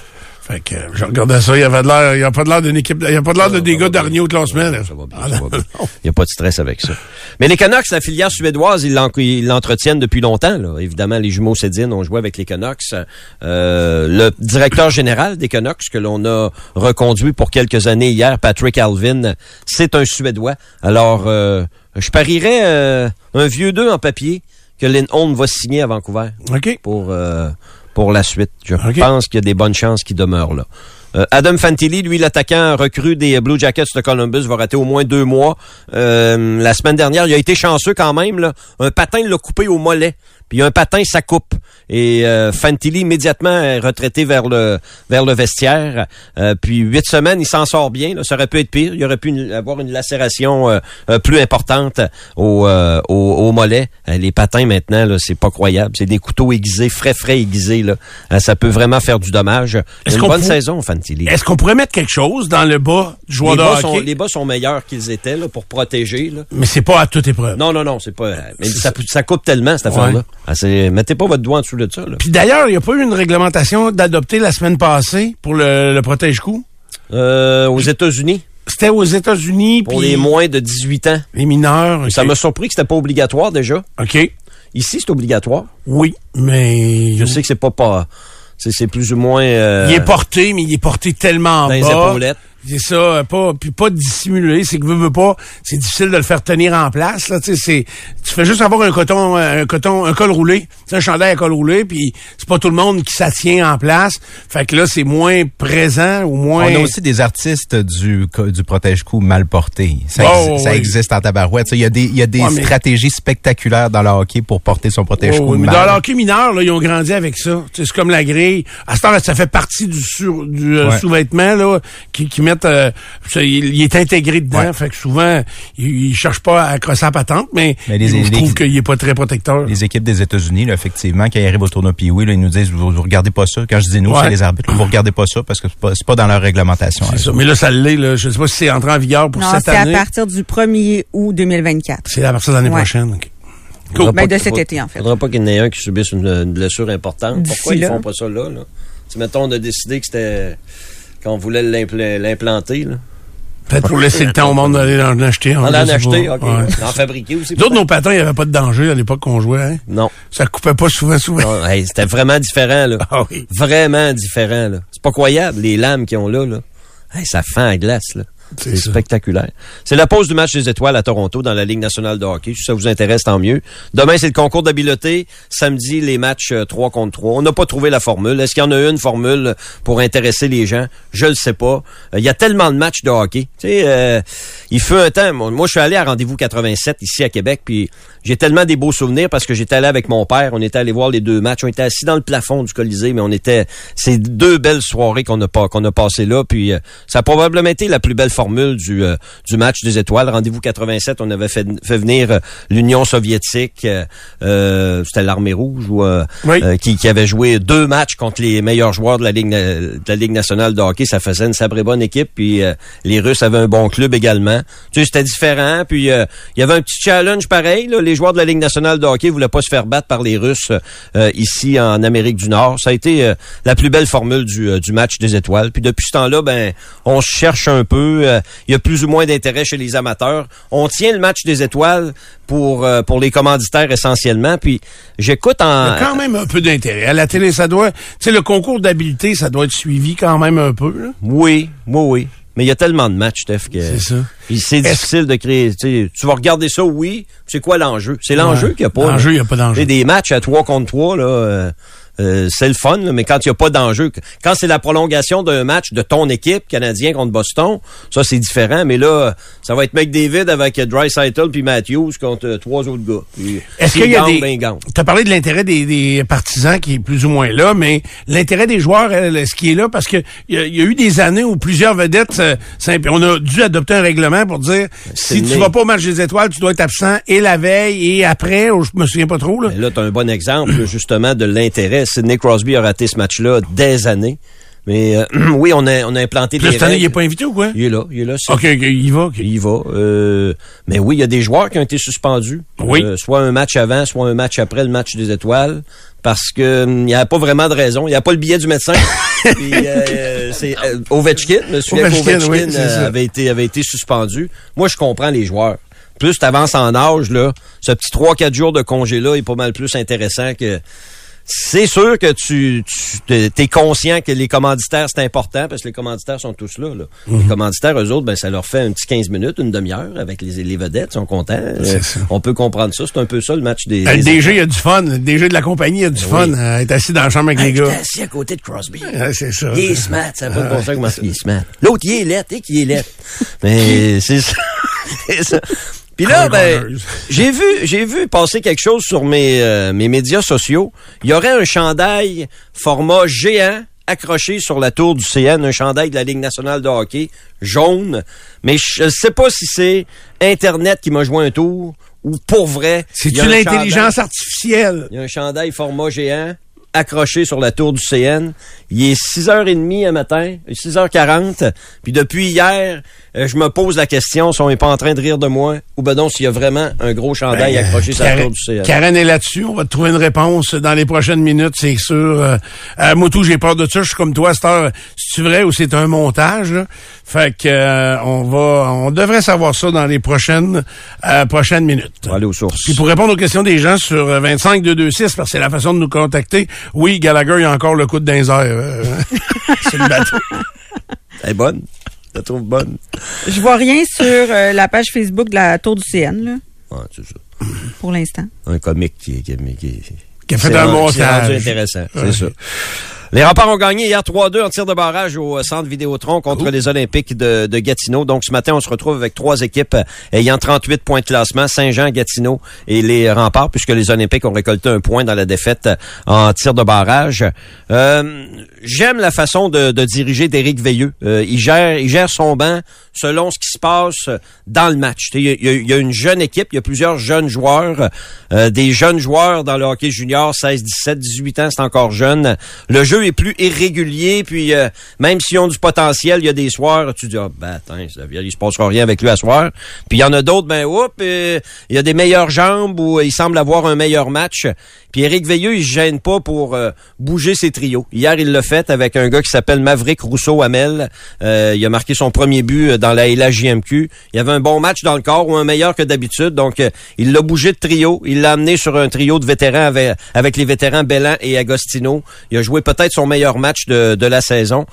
Fait que, je regardais ça, il y avait de l'air, il y a pas de l'air d'une équipe, il y a pas de l'air de des gars au classement, là. Ça va bien, Ah, ça non, va bien. non. Il n'y a pas de stress avec ça. Mais les Canucks, la filière suédoise, ils l'entretiennent depuis longtemps. Là. Évidemment, les jumeaux Sedin ont joué avec les Canucks. Euh, le directeur général des Canucks, que l'on a reconduit pour quelques années hier, Patrick Alvin, c'est un Suédois. Alors, euh, je parierais euh, un vieux deux en papier que Lindholm va signer à Vancouver OK. pour euh, pour la suite. Je pense qu'il y a des bonnes chances qu'il demeure là. Euh, Adam Fantilli, lui, l'attaquant recru des Blue Jackets de Columbus, va rater au moins deux mois. Euh, la semaine dernière, il a été chanceux quand même. Là. Un patin l'a coupé au mollet. Puis un patin, ça coupe. Et euh, Fantilli, immédiatement, est retraité vers le vers le vestiaire. Euh, puis huit semaines, il s'en sort bien. Là. Ça aurait pu être pire. Il aurait pu une- avoir une lacération euh, euh, plus importante au, euh, au, au mollet. Les patins, maintenant, là, c'est pas croyable. C'est des couteaux aiguisés, frais, frais aiguisés. Là. Ça peut vraiment faire du dommage. Est-ce Une qu'on bonne saison, Fantilli. Est-ce qu'on pourrait mettre quelque chose dans le bas du joueur Les de bas, hockey? sont, les bas sont meilleurs qu'ils étaient là, pour protéger. Là. Mais c'est pas à toute épreuve. Non, non, non, c'est pas. Mais ça, ça coupe tellement, cette affaire-là. Ouais. Ah, mettez pas votre doigt en dessous de ça. Là. Puis d'ailleurs, il n'y a pas eu une réglementation d'adopter la semaine passée pour le, le protège-coup? Euh, aux États-Unis. C'était aux États-Unis. pour les moins de 18 ans. les mineurs. Ça m'a surpris que c'était pas obligatoire déjà. OK. Ici, c'est obligatoire. Oui, mais... Je sais que c'est pas pas. C'est plus ou moins. euh, Il est porté, mais il est porté tellement dans les bas. épaulettes. C'est ça, euh, pas puis pas dissimulé, c'est que veux, veux pas, c'est difficile de le faire tenir en place là, tu sais, c'est tu fais juste avoir un coton euh, un coton un col roulé, c'est un chandail à col roulé puis c'est pas tout le monde qui ça tient en place. Fait que là c'est moins présent ou moins On a aussi des artistes du, du protège-cou mal porté. Ça, Oh, ça oui. existe en tabarouette. Il y a des, il y a des Ouais, mais- stratégies spectaculaires dans le hockey pour porter son Oh, protège-cou oui, mais mal. dans le hockey mineur, là, ils ont grandi avec ça. C'est comme la grille. À ce temps ça fait partie du, sur, du euh, Ouais. sous-vêtement là, qui, qui euh, il, il est intégré dedans. Ouais. Fait que souvent, ils, ils cherchent pas à crosser la patente, mais, Mais les- je les- trouve qu'il est pas très protecteur. Les équipes des États-Unis, effectivement, quand ils arrivent au tournoi pee ils nous disent, vous, vous regardez pas ça. Quand je dis nous, Ouais. c'est les arbitres. Vous regardez pas ça parce que c'est pas, pas dans leur réglementation. C'est eux ça. Mais là, ça l'est. Là. Je sais pas si c'est entré en vigueur pour Non, cette c'est à année. partir du 1er août 2024. C'est à partir de l'année Ouais. prochaine. Ben, de cet été, en fait. Faudra pas qu'il y en ait un qui subisse une, une blessure importante. Pourquoi ils là. font pas ça là, là? Si, mettons, on a décidé que c'était qu'on voulait l'impl- l'implanter, là. Peut-être pour laisser le temps au monde d'aller en acheter. On hein, en a je sais acheté, pas. OK. Ouais. En fabriquer aussi. Nous autres, peut-être? nos patins, il n'y avait pas de danger à l'époque qu'on jouait. Hein? Non. Ça coupait pas souvent, souvent. Hey, c'était vraiment différent, là. Ah oui. Vraiment différent, là. C'est pas croyable, les lames qu'ils ont là, là. Hey, ça fend à glace, là. C'est spectaculaire. C'est la pause du match des étoiles à Toronto dans la Ligue nationale de hockey. Si ça vous intéresse, tant mieux. Demain, c'est le concours d'habileté. Samedi, les matchs euh, 3 contre 3. On n'a pas trouvé la formule. Est-ce qu'il y en a une formule pour intéresser les gens? Je le sais pas. Euh, Il y a tellement de matchs de hockey. Tu sais, euh, il fut un temps. Moi, je suis allé à Rendez-vous 87 ici à Québec, puis j'ai tellement des beaux souvenirs parce que j'étais allé avec mon père. On était allé voir les deux matchs. On était assis dans le plafond du Colisée, mais on était... C'est deux belles soirées qu'on a, pas, qu'on a passées là, puis euh, ça a probablement été la plus belle formule du, euh, du match des étoiles. Rendez-vous 87, on avait fait, fait venir euh, l'Union soviétique, euh, euh, c'était l'armée rouge, ou, euh, Oui. qui, qui avait joué deux matchs contre les meilleurs joueurs de la Ligue, de la Ligue nationale de hockey. Ça faisait une sabrée bonne équipe, puis euh, les Russes avaient un bon club également. Tu sais, c'était différent, puis euh, il y avait un petit challenge pareil. Là. Les joueurs de la Ligue nationale de hockey voulaient pas se faire battre par les Russes euh, ici en Amérique du Nord. Ça a été euh, la plus belle formule du, euh, du match des étoiles. Puis depuis ce temps-là, ben, on se cherche un peu. Euh, Il y a plus ou moins d'intérêt chez les amateurs. On tient le match des étoiles pour euh, pour les commanditaires essentiellement. Puis j'écoute Il y en a quand même un peu d'intérêt. À la télé, ça doit... Tu sais, le concours d'habileté, ça doit être suivi quand même un peu. là. Oui, oui, oui. Mais il y a tellement de matchs, Steph, que C'est ça. puis c'est difficile de créer. Tu, vas regarder ça, oui. C'est quoi l'enjeu? C'est l'enjeu Ouais. qu'il n'y a pas. L'enjeu, il y a pas d'enjeu. Des matchs à 3 contre 3, là, euh, euh, c'est le fun, là, mais quand il n'y a pas d'enjeu, quand c'est la prolongation d'un match de ton équipe canadien contre Boston, ça c'est différent. Mais là, ça va être McDavid avec Dry puis Matthews contre euh, trois autres gars. Est-ce qu'il y a des... ben, parlé de l'intérêt des, des partisans qui est plus ou moins là, mais l'intérêt des joueurs, est-ce qui est là? Parce que il y, a- il y a eu des années où plusieurs vedettes, euh, on a dû adopter un règlement pour dire si tu vas pas au match des étoiles, tu dois être absent et la veille et après, ou je me souviens pas trop. Là. Mais là, tu as un bon exemple, justement, de l'intérêt. Sidney Crosby a raté ce match-là des années. Mais euh, [CLEARS THROAT] oui, on a, on a implanté là, des cette année, il est règles. pas invité ou quoi? Il est là, il est là. OK, il va. Il va. Euh, mais oui, il y a des joueurs qui ont été suspendus. Oui. Euh, soit un match avant, soit un match après le match des étoiles. Parce que il n'y a pas vraiment de raison. Il n'y a pas le billet du médecin. [LAUGHS] Puis, euh, c'est Ovechkin, je me souviens Ovechkin, qu'Ovechkin oui, c'est ça. avait été avait été suspendu. Moi, je comprends les joueurs. Plus tu avances en âge, là, ce petit 3-4 jours de congé-là est pas mal plus intéressant que c'est sûr que tu, tu es conscient que les commanditaires, c'est important parce que les commanditaires sont tous là. là. Mhm. Les commanditaires, eux autres, ben, ça leur fait un petit 15 minutes, une demi-heure avec les, les vedettes, ils sont contents. Euh, on peut comprendre ça. C'est un peu ça le match des. Euh, Le des DG, il a du fun. Le DG de la compagnie, il a du fun à être assis dans la chambre avec les gars. j'étais assis à côté de Crosby. Ouais, c'est ça. Il est smart, ça n'a pas de bon sens comment il est smart. L'autre, il est lettre, et qui est lettre. [LAUGHS] Mais c'est ça. [LAUGHS] C'est ça. Puis là, ben, [LAUGHS] j'ai vu, j'ai vu passer quelque chose sur mes, euh, mes médias sociaux. Il y aurait un chandail format géant accroché sur la tour du CN, un chandail de la Ligue nationale de hockey, jaune. Mais je ne sais pas si c'est Internet qui m'a joué un tour ou pour vrai. il y C'est-tu a un l'intelligence chandail- artificielle? il y a un chandail format géant accroché sur la tour du CN. Il est 6h30 un matin, 6h40. Puis depuis hier, euh, je me pose la question si on n'est pas en train de rire de moi ou ben non s'il y a vraiment un gros chandail Ben, accroché sur la tour du CN. Karen est là-dessus. On va te trouver une réponse dans les prochaines minutes, c'est sûr. Euh, euh, moi, tout, j'ai peur de ça. Je suis comme toi, à cette heure. C'est vrai ou c'est un montage? là? Fait que euh, on va, on devrait savoir ça dans les prochaines euh, prochaines minutes. On va aller aux sources. Puis pour répondre aux questions des gens sur euh, 25 226 parce que c'est la façon de nous contacter. Oui, Gallagher, il y a encore le coup de dinzer euh, [LAUGHS] sur le bateau. Elle est bonne. Je la trouve bonne. Je vois rien sur euh, la page Facebook de la Tour du CN, là, Ouais, c'est ça. pour l'instant. Un comique qui, qui, qui, Qui a fait c'est un rendu- c'est rendu montage. intéressant, Ouais. c'est ça. Les remparts ont gagné hier 3-2 en tir de barrage au centre Vidéotron contre les Olympiques de, de Gatineau. Donc ce matin, on se retrouve avec trois équipes ayant 38 points de classement, Saint-Jean, Gatineau et les remparts, puisque les Olympiques ont récolté un point dans la défaite en tir de barrage. Euh, J'aime la façon de, de diriger d'Éric Veilleux. Euh, il, gère, il gère son banc selon ce qui se passe dans le match. Il y, a, il y a- il y a une jeune équipe, il y a plusieurs jeunes joueurs, euh, des jeunes joueurs dans le hockey junior, 16, 17, 18 ans, c'est encore jeune. Le jeu est plus irrégulier, puis euh, même s'ils ont du potentiel, il y a des soirs, tu dis, ah, ben, attends, il se passera rien avec lui à soir. Puis il y en a d'autres, ben, oups, euh, il y a des meilleures jambes ou il semble avoir un meilleur match. Puis Éric Veilleux, il se gêne pas pour euh, bouger ses trios. Hier, il l'a fait avec un gars qui s'appelle Maverick Rousseau-Hamel. Euh, il a marqué son premier but euh, dans la LHJMQ. Il avait un bon match dans le corps ou un meilleur que d'habitude. Donc, euh, il l'a bougé de trio. Il l'a amené sur un trio de vétérans avec, avec les vétérans Bellan et Agostino. Il a joué peut-être son meilleur match de, de la saison.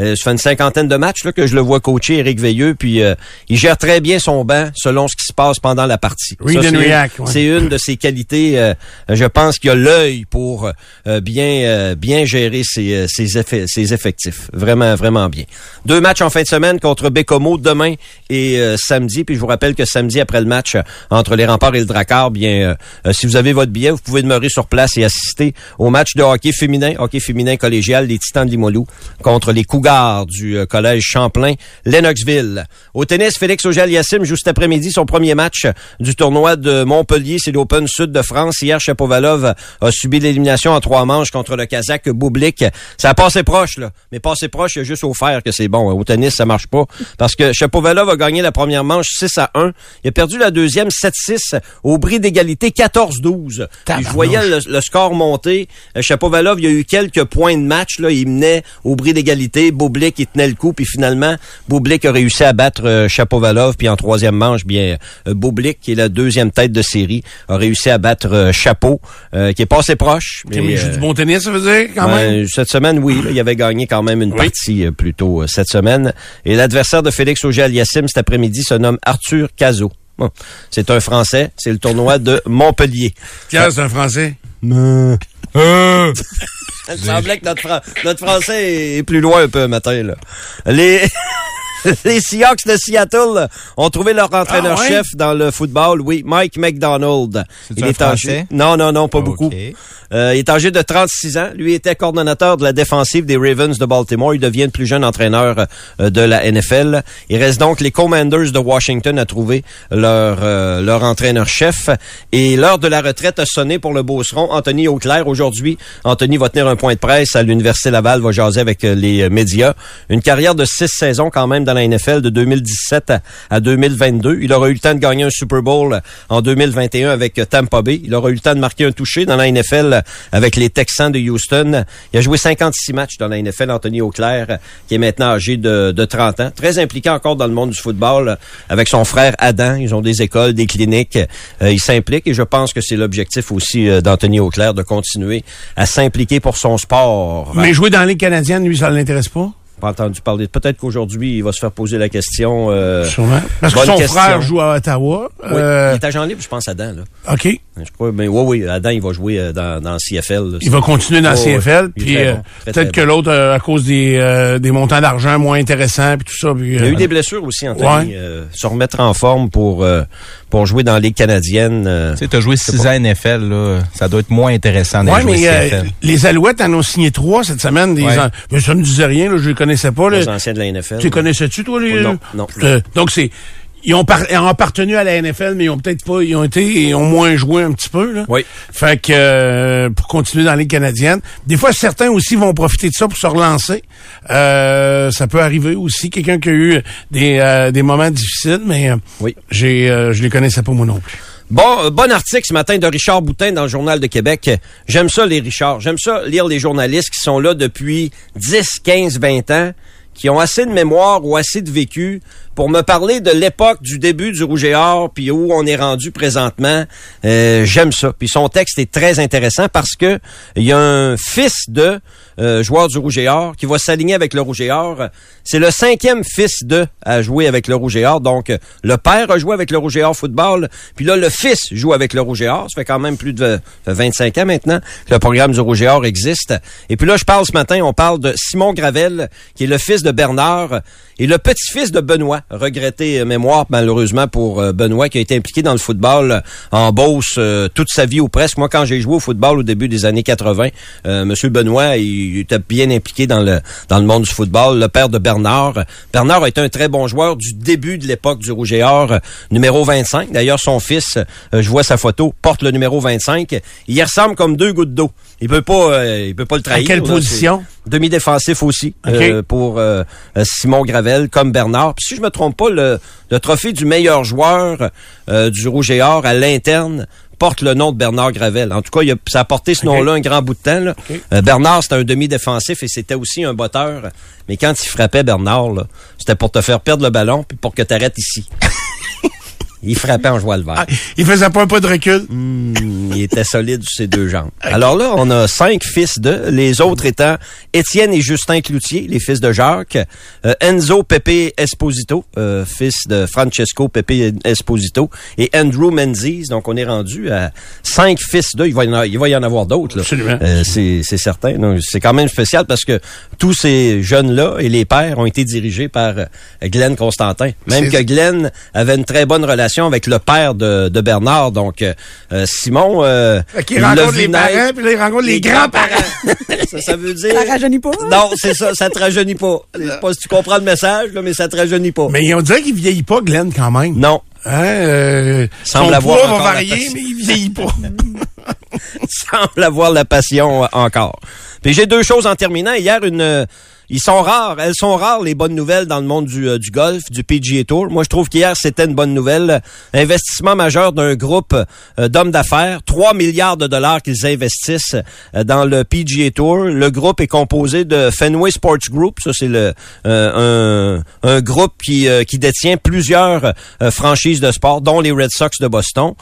Euh, ça fait une cinquantaine de matchs là, que je le vois coacher, Éric Veilleux, puis euh, il gère très bien son banc selon ce qui se passe pendant la partie. Read Ça, and c'est- react, ouais. C'est une de ses qualités. euh, je pense qu'il a l'œil pour euh, bien euh, bien gérer ses, euh, ses, effets- ses effectifs. Vraiment, vraiment bien. Deux matchs en fin de semaine contre Bécomo demain et samedi. Puis je vous rappelle que samedi, après le match entre les remparts et le Drakkar, bien, si vous avez votre billet, vous pouvez demeurer sur place et assister au match de hockey féminin, hockey féminin collégial, les Titans de Limoilou contre les Cougars du euh, collège Champlain, Lennoxville. Au tennis, Félix Auger-Aliassime joue cet après-midi son premier match du tournoi de Montpellier. C'est l'Open Sud de France. Hier, Chapovalov a subi l'élimination en trois manches contre le Kazakh Boublik. Ça a passé proche, là. Mais passé proche, il y a juste au fer que c'est bon. Au tennis, ça marche pas. Parce que Chapovalov a gagné la première manche 6 à 1. Il a perdu la deuxième 7-6 au bris d'égalité 14-12. Puis Je voyais le, le score monter. Euh, Chapovalov, il y a eu quelques points de match. Là. Il menait au bris d'égalité. Boublik, il tenait le coup. Puis finalement, Boublik a réussi à battre euh, Chapovalov. Puis en troisième manche, bien, euh, Boublik, qui est la deuxième tête de série, a réussi à battre euh, Chapeau, euh, qui est passé proche. Mais il joue euh, du bon tennis, ça veut dire, quand même? Cette semaine, oui. là, il avait gagné quand même une Oui. partie euh, plus tôt euh, cette semaine. Et l'adversaire de Félix Auger-Aliassime cet après-midi se nomme Arthur Cazot. Bon, c'est un Français. C'est le tournoi de Montpellier. Tiens, c'est un Français? [LAUGHS] Il semblait que notre, Fran- notre Français est plus loin un peu matin. Là. Les... [LAUGHS] [LAUGHS] Les Seahawks de Seattle ont trouvé leur entraîneur-chef dans le football, oui, Mike McDonald. C'est-tu un Français? âgé... Non, non, non, pas beaucoup. Euh, il est âgé de 36 ans. Lui était coordonnateur de la défensive des Ravens de Baltimore. Il devient le plus jeune entraîneur euh, de la NFL. Il reste donc les Commanders de Washington à trouver leur euh, leur entraîneur-chef. Et l'heure de la retraite a sonné pour le Beauceron. Anthony Auclair, aujourd'hui, Anthony va tenir un point de presse à l'Université Laval, va jaser avec euh, les euh, médias. Une carrière de six saisons quand même dans la NFL de 2017 à, à 2022. Il aura eu le temps de gagner un Super Bowl en 2021 avec euh, Tampa Bay. Il aura eu le temps de marquer un touché dans la NFL avec les Texans de Houston. Il a joué 56 matchs dans la NFL, Anthony Auclair, qui est maintenant âgé de, de 30 ans. Très impliqué encore dans le monde du football avec son frère Adam. Ils ont des écoles, des cliniques. Euh, il s'implique et je pense que c'est l'objectif aussi euh, d'Anthony Auclair de continuer à s'impliquer pour son sport. Mais jouer dans les Canadiennes, lui, ça l'intéresse pas? Pas entendu parler. Peut-être qu'aujourd'hui, il va se faire poser la question. euh, Sûrement. Parce que son question. frère joue à Ottawa. Oui, Euh, il est agent libre, je pense, Adam. Là. OK. Je crois, mais oui, oui, Adam, il va jouer euh, dans, dans CFL. là. Il va continuer dans Oh, le CFL. Il puis euh, peut-être que bon. l'autre, euh, à cause des, euh, des montants d'argent moins intéressants, puis tout ça. Puis, Il y a eu des blessures aussi, Anthony. Ouais. Euh, se remettre en forme pour euh, pour jouer dans la Ligue canadienne. euh, Tu sais, t'as joué 6 ans NFL, là. Ça doit être moins intéressant d'aller Ouais, jouer mais euh, CFL. les Alouettes en ont signé trois cette semaine. Des Ouais. an- mais ça me disait rien, là, je les connaissais pas. Là. les anciens de la NFL. Tu les connaissais-tu, toi? Les... Non, non. Euh, donc, c'est... Ils ont, par- ils ont appartenu à la NFL, mais ils ont peut-être pas... Ils ont été... Ils ont moins joué un petit peu, là. Oui. Fait que... euh, pour continuer dans la Ligue canadienne. Des fois, certains aussi vont profiter de ça pour se relancer. Euh, ça peut arriver aussi. Quelqu'un qui a eu des, euh, des moments difficiles, mais... euh, Oui. J'ai, euh, je les connaissais pas, moi non plus. Bon, euh, bon article ce matin de Richard Boutin dans le Journal de Québec. J'aime ça, les Richards. J'aime ça lire les journalistes qui sont là depuis 10, 15, 20 ans, qui ont assez de mémoire ou assez de vécu pour me parler de l'époque du début du Rouge et puis où on est rendu présentement. Euh, J'aime ça. Puis son texte est très intéressant parce que il y a un fils de euh, joueur du Rouge et Or qui va s'aligner avec le Rouge et Or. C'est le cinquième fils de à jouer avec le Rouge et Or. Donc, le père a joué avec le Rouge et Or football, puis là, le fils joue avec le Rouge et Or. Ça fait quand même plus de 25 ans maintenant que le programme du Rouge et Or existe. Et puis là, je parle ce matin, on parle de Simon Gravel, qui est le fils de Bernard et le petit-fils de Benoît. Regretté mémoire, malheureusement, pour euh, Benoît, qui a été impliqué dans le football en Beauce euh, toute sa vie ou presque. Moi, quand j'ai joué au football au début des années 80, euh, Monsieur Benoît, il était bien impliqué dans le dans le monde du football. Le père de Bernard. Bernard a été un très bon joueur du début de l'époque du Rouge et Or, numéro 25. D'ailleurs, son fils, je vois sa photo, porte le numéro 25. Il ressemble comme deux gouttes d'eau. Il peut pas, il peut pas le trahir. À quelle position? Demi-défensif aussi pour Simon Gravel, comme Bernard. Puis si je me trompe pas, le, le trophée du meilleur joueur du Rouge et Or à l'interne porte le nom de Bernard Gravel. En tout cas, il a, ça a porté ce nom-là un grand bout de temps. Là. Euh, Bernard, c'était un demi-défensif et c'était aussi un botteur. Mais quand il frappait Bernard, c'était pour te faire perdre le ballon puis pour que tu arrêtes ici. [LAUGHS] il frappait en jouant le vert. Ah, il faisait pas un pas de recul? Mmh, il était solide sur ses deux jambes. Alors là, on a cinq fils de, les autres étant Étienne et Justin Cloutier, les fils de Jacques, euh, Enzo Pepe Esposito, euh, fils de Francesco Pepe Esposito, et Andrew Menzies. Donc on est rendu à cinq fils d'eux. Il va y en, il va y en avoir d'autres. Absolument. Euh, c'est, c'est certain. Donc c'est quand même spécial parce que tous ces jeunes-là et les pères ont été dirigés par Glenn Constantin. Même que Glenn avait une très bonne relation avec le père de, de Bernard. Donc, euh, Simon... Euh, il rencontre les parents, puis là, il rencontre les, les grands-parents. ça, ça veut dire... Ça rajeunit pas? Hein? Non, c'est ça, ça te rajeunit pas. Je sais pas si tu comprends le message, là, mais ça te rajeunit pas. Mais on dirait qu'il vieillit pas, Glenn, quand même. Non. Hein, euh, Semble son avoir poids va varier, mais il vieillit pas. [LAUGHS] semble avoir la passion euh, encore. Puis j'ai deux choses en terminant. Hier, une... ils sont rares, elles sont rares les bonnes nouvelles dans le monde du, euh, golf, du PGA Tour. Moi, je trouve qu'hier c'était une bonne nouvelle. Investissement majeur d'un groupe euh, d'hommes d'affaires, 3 milliards de dollars qu'ils investissent euh, dans le PGA Tour. Le groupe est composé de Fenway Sports Group, ça c'est le un, un groupe qui qui détient plusieurs franchises de sport, dont les Red Sox de Boston.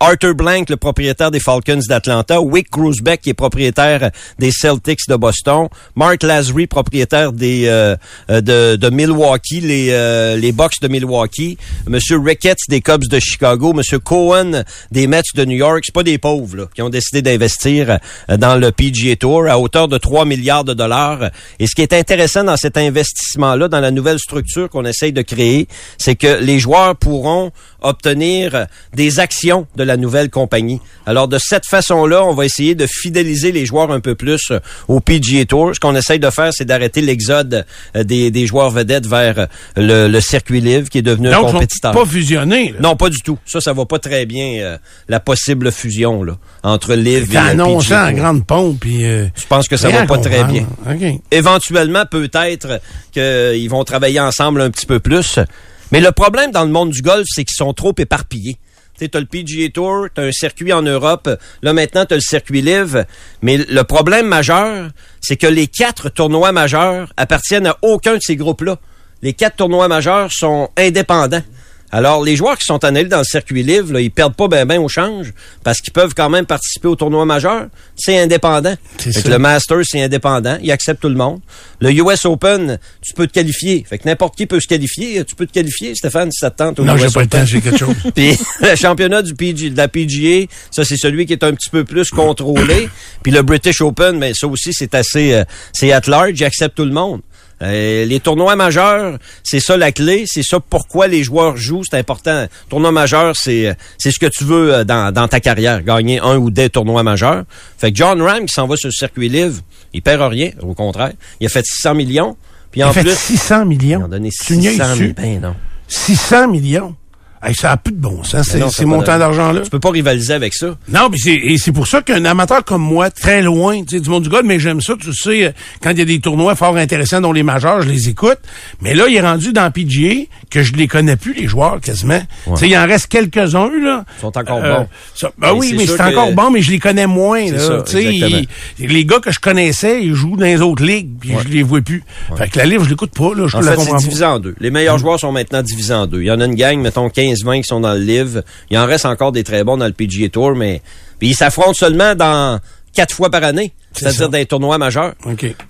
Arthur Blank, le propriétaire des Falcons d'Atlanta. Wick Grusbeck, qui est propriétaire des Celtics de Boston. Mark Lazary, propriétaire des euh, euh, de, Milwaukee, les euh, les Bucks de Milwaukee. Monsieur Ricketts des Cubs de Chicago. Monsieur Cohen des Mets de New York. C'est pas des pauvres là, qui ont décidé d'investir dans le PGA Tour à hauteur de 3 milliards de dollars. Et ce qui est intéressant dans cet investissement-là, dans la nouvelle structure qu'on essaye de créer, c'est que les joueurs pourront obtenir des actions de la nouvelle compagnie. Alors de cette façon-là, on va essayer de fidéliser les joueurs un peu plus au PGA Tour. Ce qu'on essaye de faire, c'est d'arrêter l'exode euh, des, des joueurs vedettes vers euh, le, le circuit livre qui est devenu un Donc, ils compétiteur. sont pas fusionnés. là. Non, pas du tout. Ça, ça va pas très bien, euh, la possible fusion là, entre Live et annoncé en grande pompe. Puis, euh, Je pense que ça va pas très bien. Éventuellement, peut-être qu'ils vont travailler ensemble un petit peu plus. Mais le problème dans le monde du golf, c'est qu'ils sont trop éparpillés. Tu as le PGA Tour, tu as un circuit en Europe, là maintenant tu as le circuit Live. Mais le problème majeur, c'est que les quatre tournois majeurs appartiennent à aucun de ces groupes-là. Les quatre tournois majeurs sont indépendants. Alors, les joueurs qui sont en allés dans le circuit livre, là, ils perdent pas ben ben au change parce qu'ils peuvent quand même participer au tournoi majeur. C'est indépendant. C'est Fait que le Masters, c'est indépendant. Il accepte tout le monde. Le US Open, tu peux te qualifier. Fait que n'importe qui peut se qualifier. Tu peux te qualifier, Stéphane, si ça te tente au Non, j'ai pas le temps, j'ai quelque chose. [LAUGHS] Puis le championnat du PG, de la PGA, ça c'est celui qui est un petit peu plus contrôlé. Puis le British Open, mais ça aussi c'est assez, euh, c'est at large, il accepte tout le monde. Euh, les tournois majeurs, c'est ça la clé, c'est ça pourquoi les joueurs jouent, c'est important. Tournoi majeur, c'est euh, c'est ce que tu veux euh, dans, dans ta carrière, gagner un ou des tournois majeurs. Fait que John Ram qui s'en va sur le circuit livre, il perd rien, au contraire. Il a fait 600 millions, puis Il en a fait plus 600 ils millions. ont donné Tu niaises 600 dessus? millions. Ben non. 600 millions. Hey, ça a plus de bon sens, ces, montants d'argent-là. Tu peux pas rivaliser avec ça. Non, mais c'est, et c'est pour ça qu'un amateur comme moi, très loin, tu sais, du monde du golf, mais j'aime ça, tu sais, euh, quand il y a des tournois fort intéressants dont les majeurs, je les écoute. Mais là, il est rendu dans PGA, que je les connais plus, les joueurs, quasiment. Tu sais, il en reste quelques-uns, là. Ils sont encore Euh, bons. ça- ben Mais oui, mais c'est que- encore bon, mais je les connais moins, là. ça, ils- les gars que je connaissais, ils jouent dans les autres ligues, puis je les vois plus. Fait que la livre, je l'écoute pas, là. Je En la fait, c'est divisé en deux. Les meilleurs joueurs sont maintenant divisés en deux. Il y en a une gang, mettons 15-20 qui sont dans le livre. Il en reste encore des très bons dans le PGA Tour, mais puis ils s'affrontent seulement dans quatre fois par année, C'est c'est-à-dire des tournois majeurs.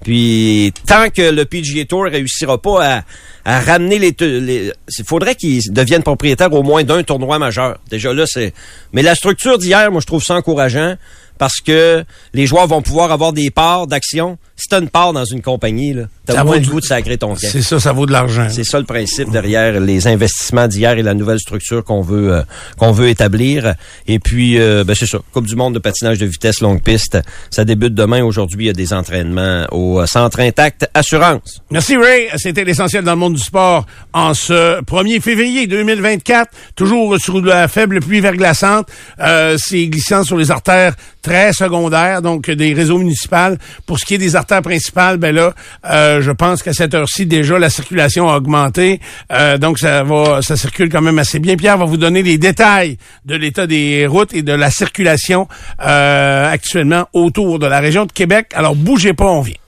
Puis tant que le PGA Tour réussira pas à, à ramener les, les il faudrait qu'ils deviennent propriétaires au moins d'un tournoi majeur. Déjà là c'est mais la structure d'hier, moi je trouve ça encourageant parce que les joueurs vont pouvoir avoir des parts d'action. Si t'as une part dans une compagnie là, t'as moins le goût de sacrer ton camp. C'est ça, ça vaut de l'argent. C'est ça le principe derrière les investissements d'hier et la nouvelle structure qu'on veut euh, qu'on veut établir. Et puis euh, ben c'est ça, Coupe du monde de patinage de vitesse longue piste, ça débute demain. Aujourd'hui, il y a des entraînements au euh, Centre Intact Assurance. Merci Ray. C'était l'essentiel dans le monde du sport en ce 1er février 2024. Toujours sur la faible pluie verglaçante. Euh, c'est glissant sur les artères très secondaires, donc des réseaux municipaux. Pour ce qui est des artères principales, ben là, euh, je pense qu'à cette heure-ci déjà la circulation a augmenté. Euh, donc ça va, ça circule quand même assez bien. Pierre va vous donner les détails de l'état des routes et de la circulation euh, actuellement autour de la région de Québec. Alors bougez pas, on vient.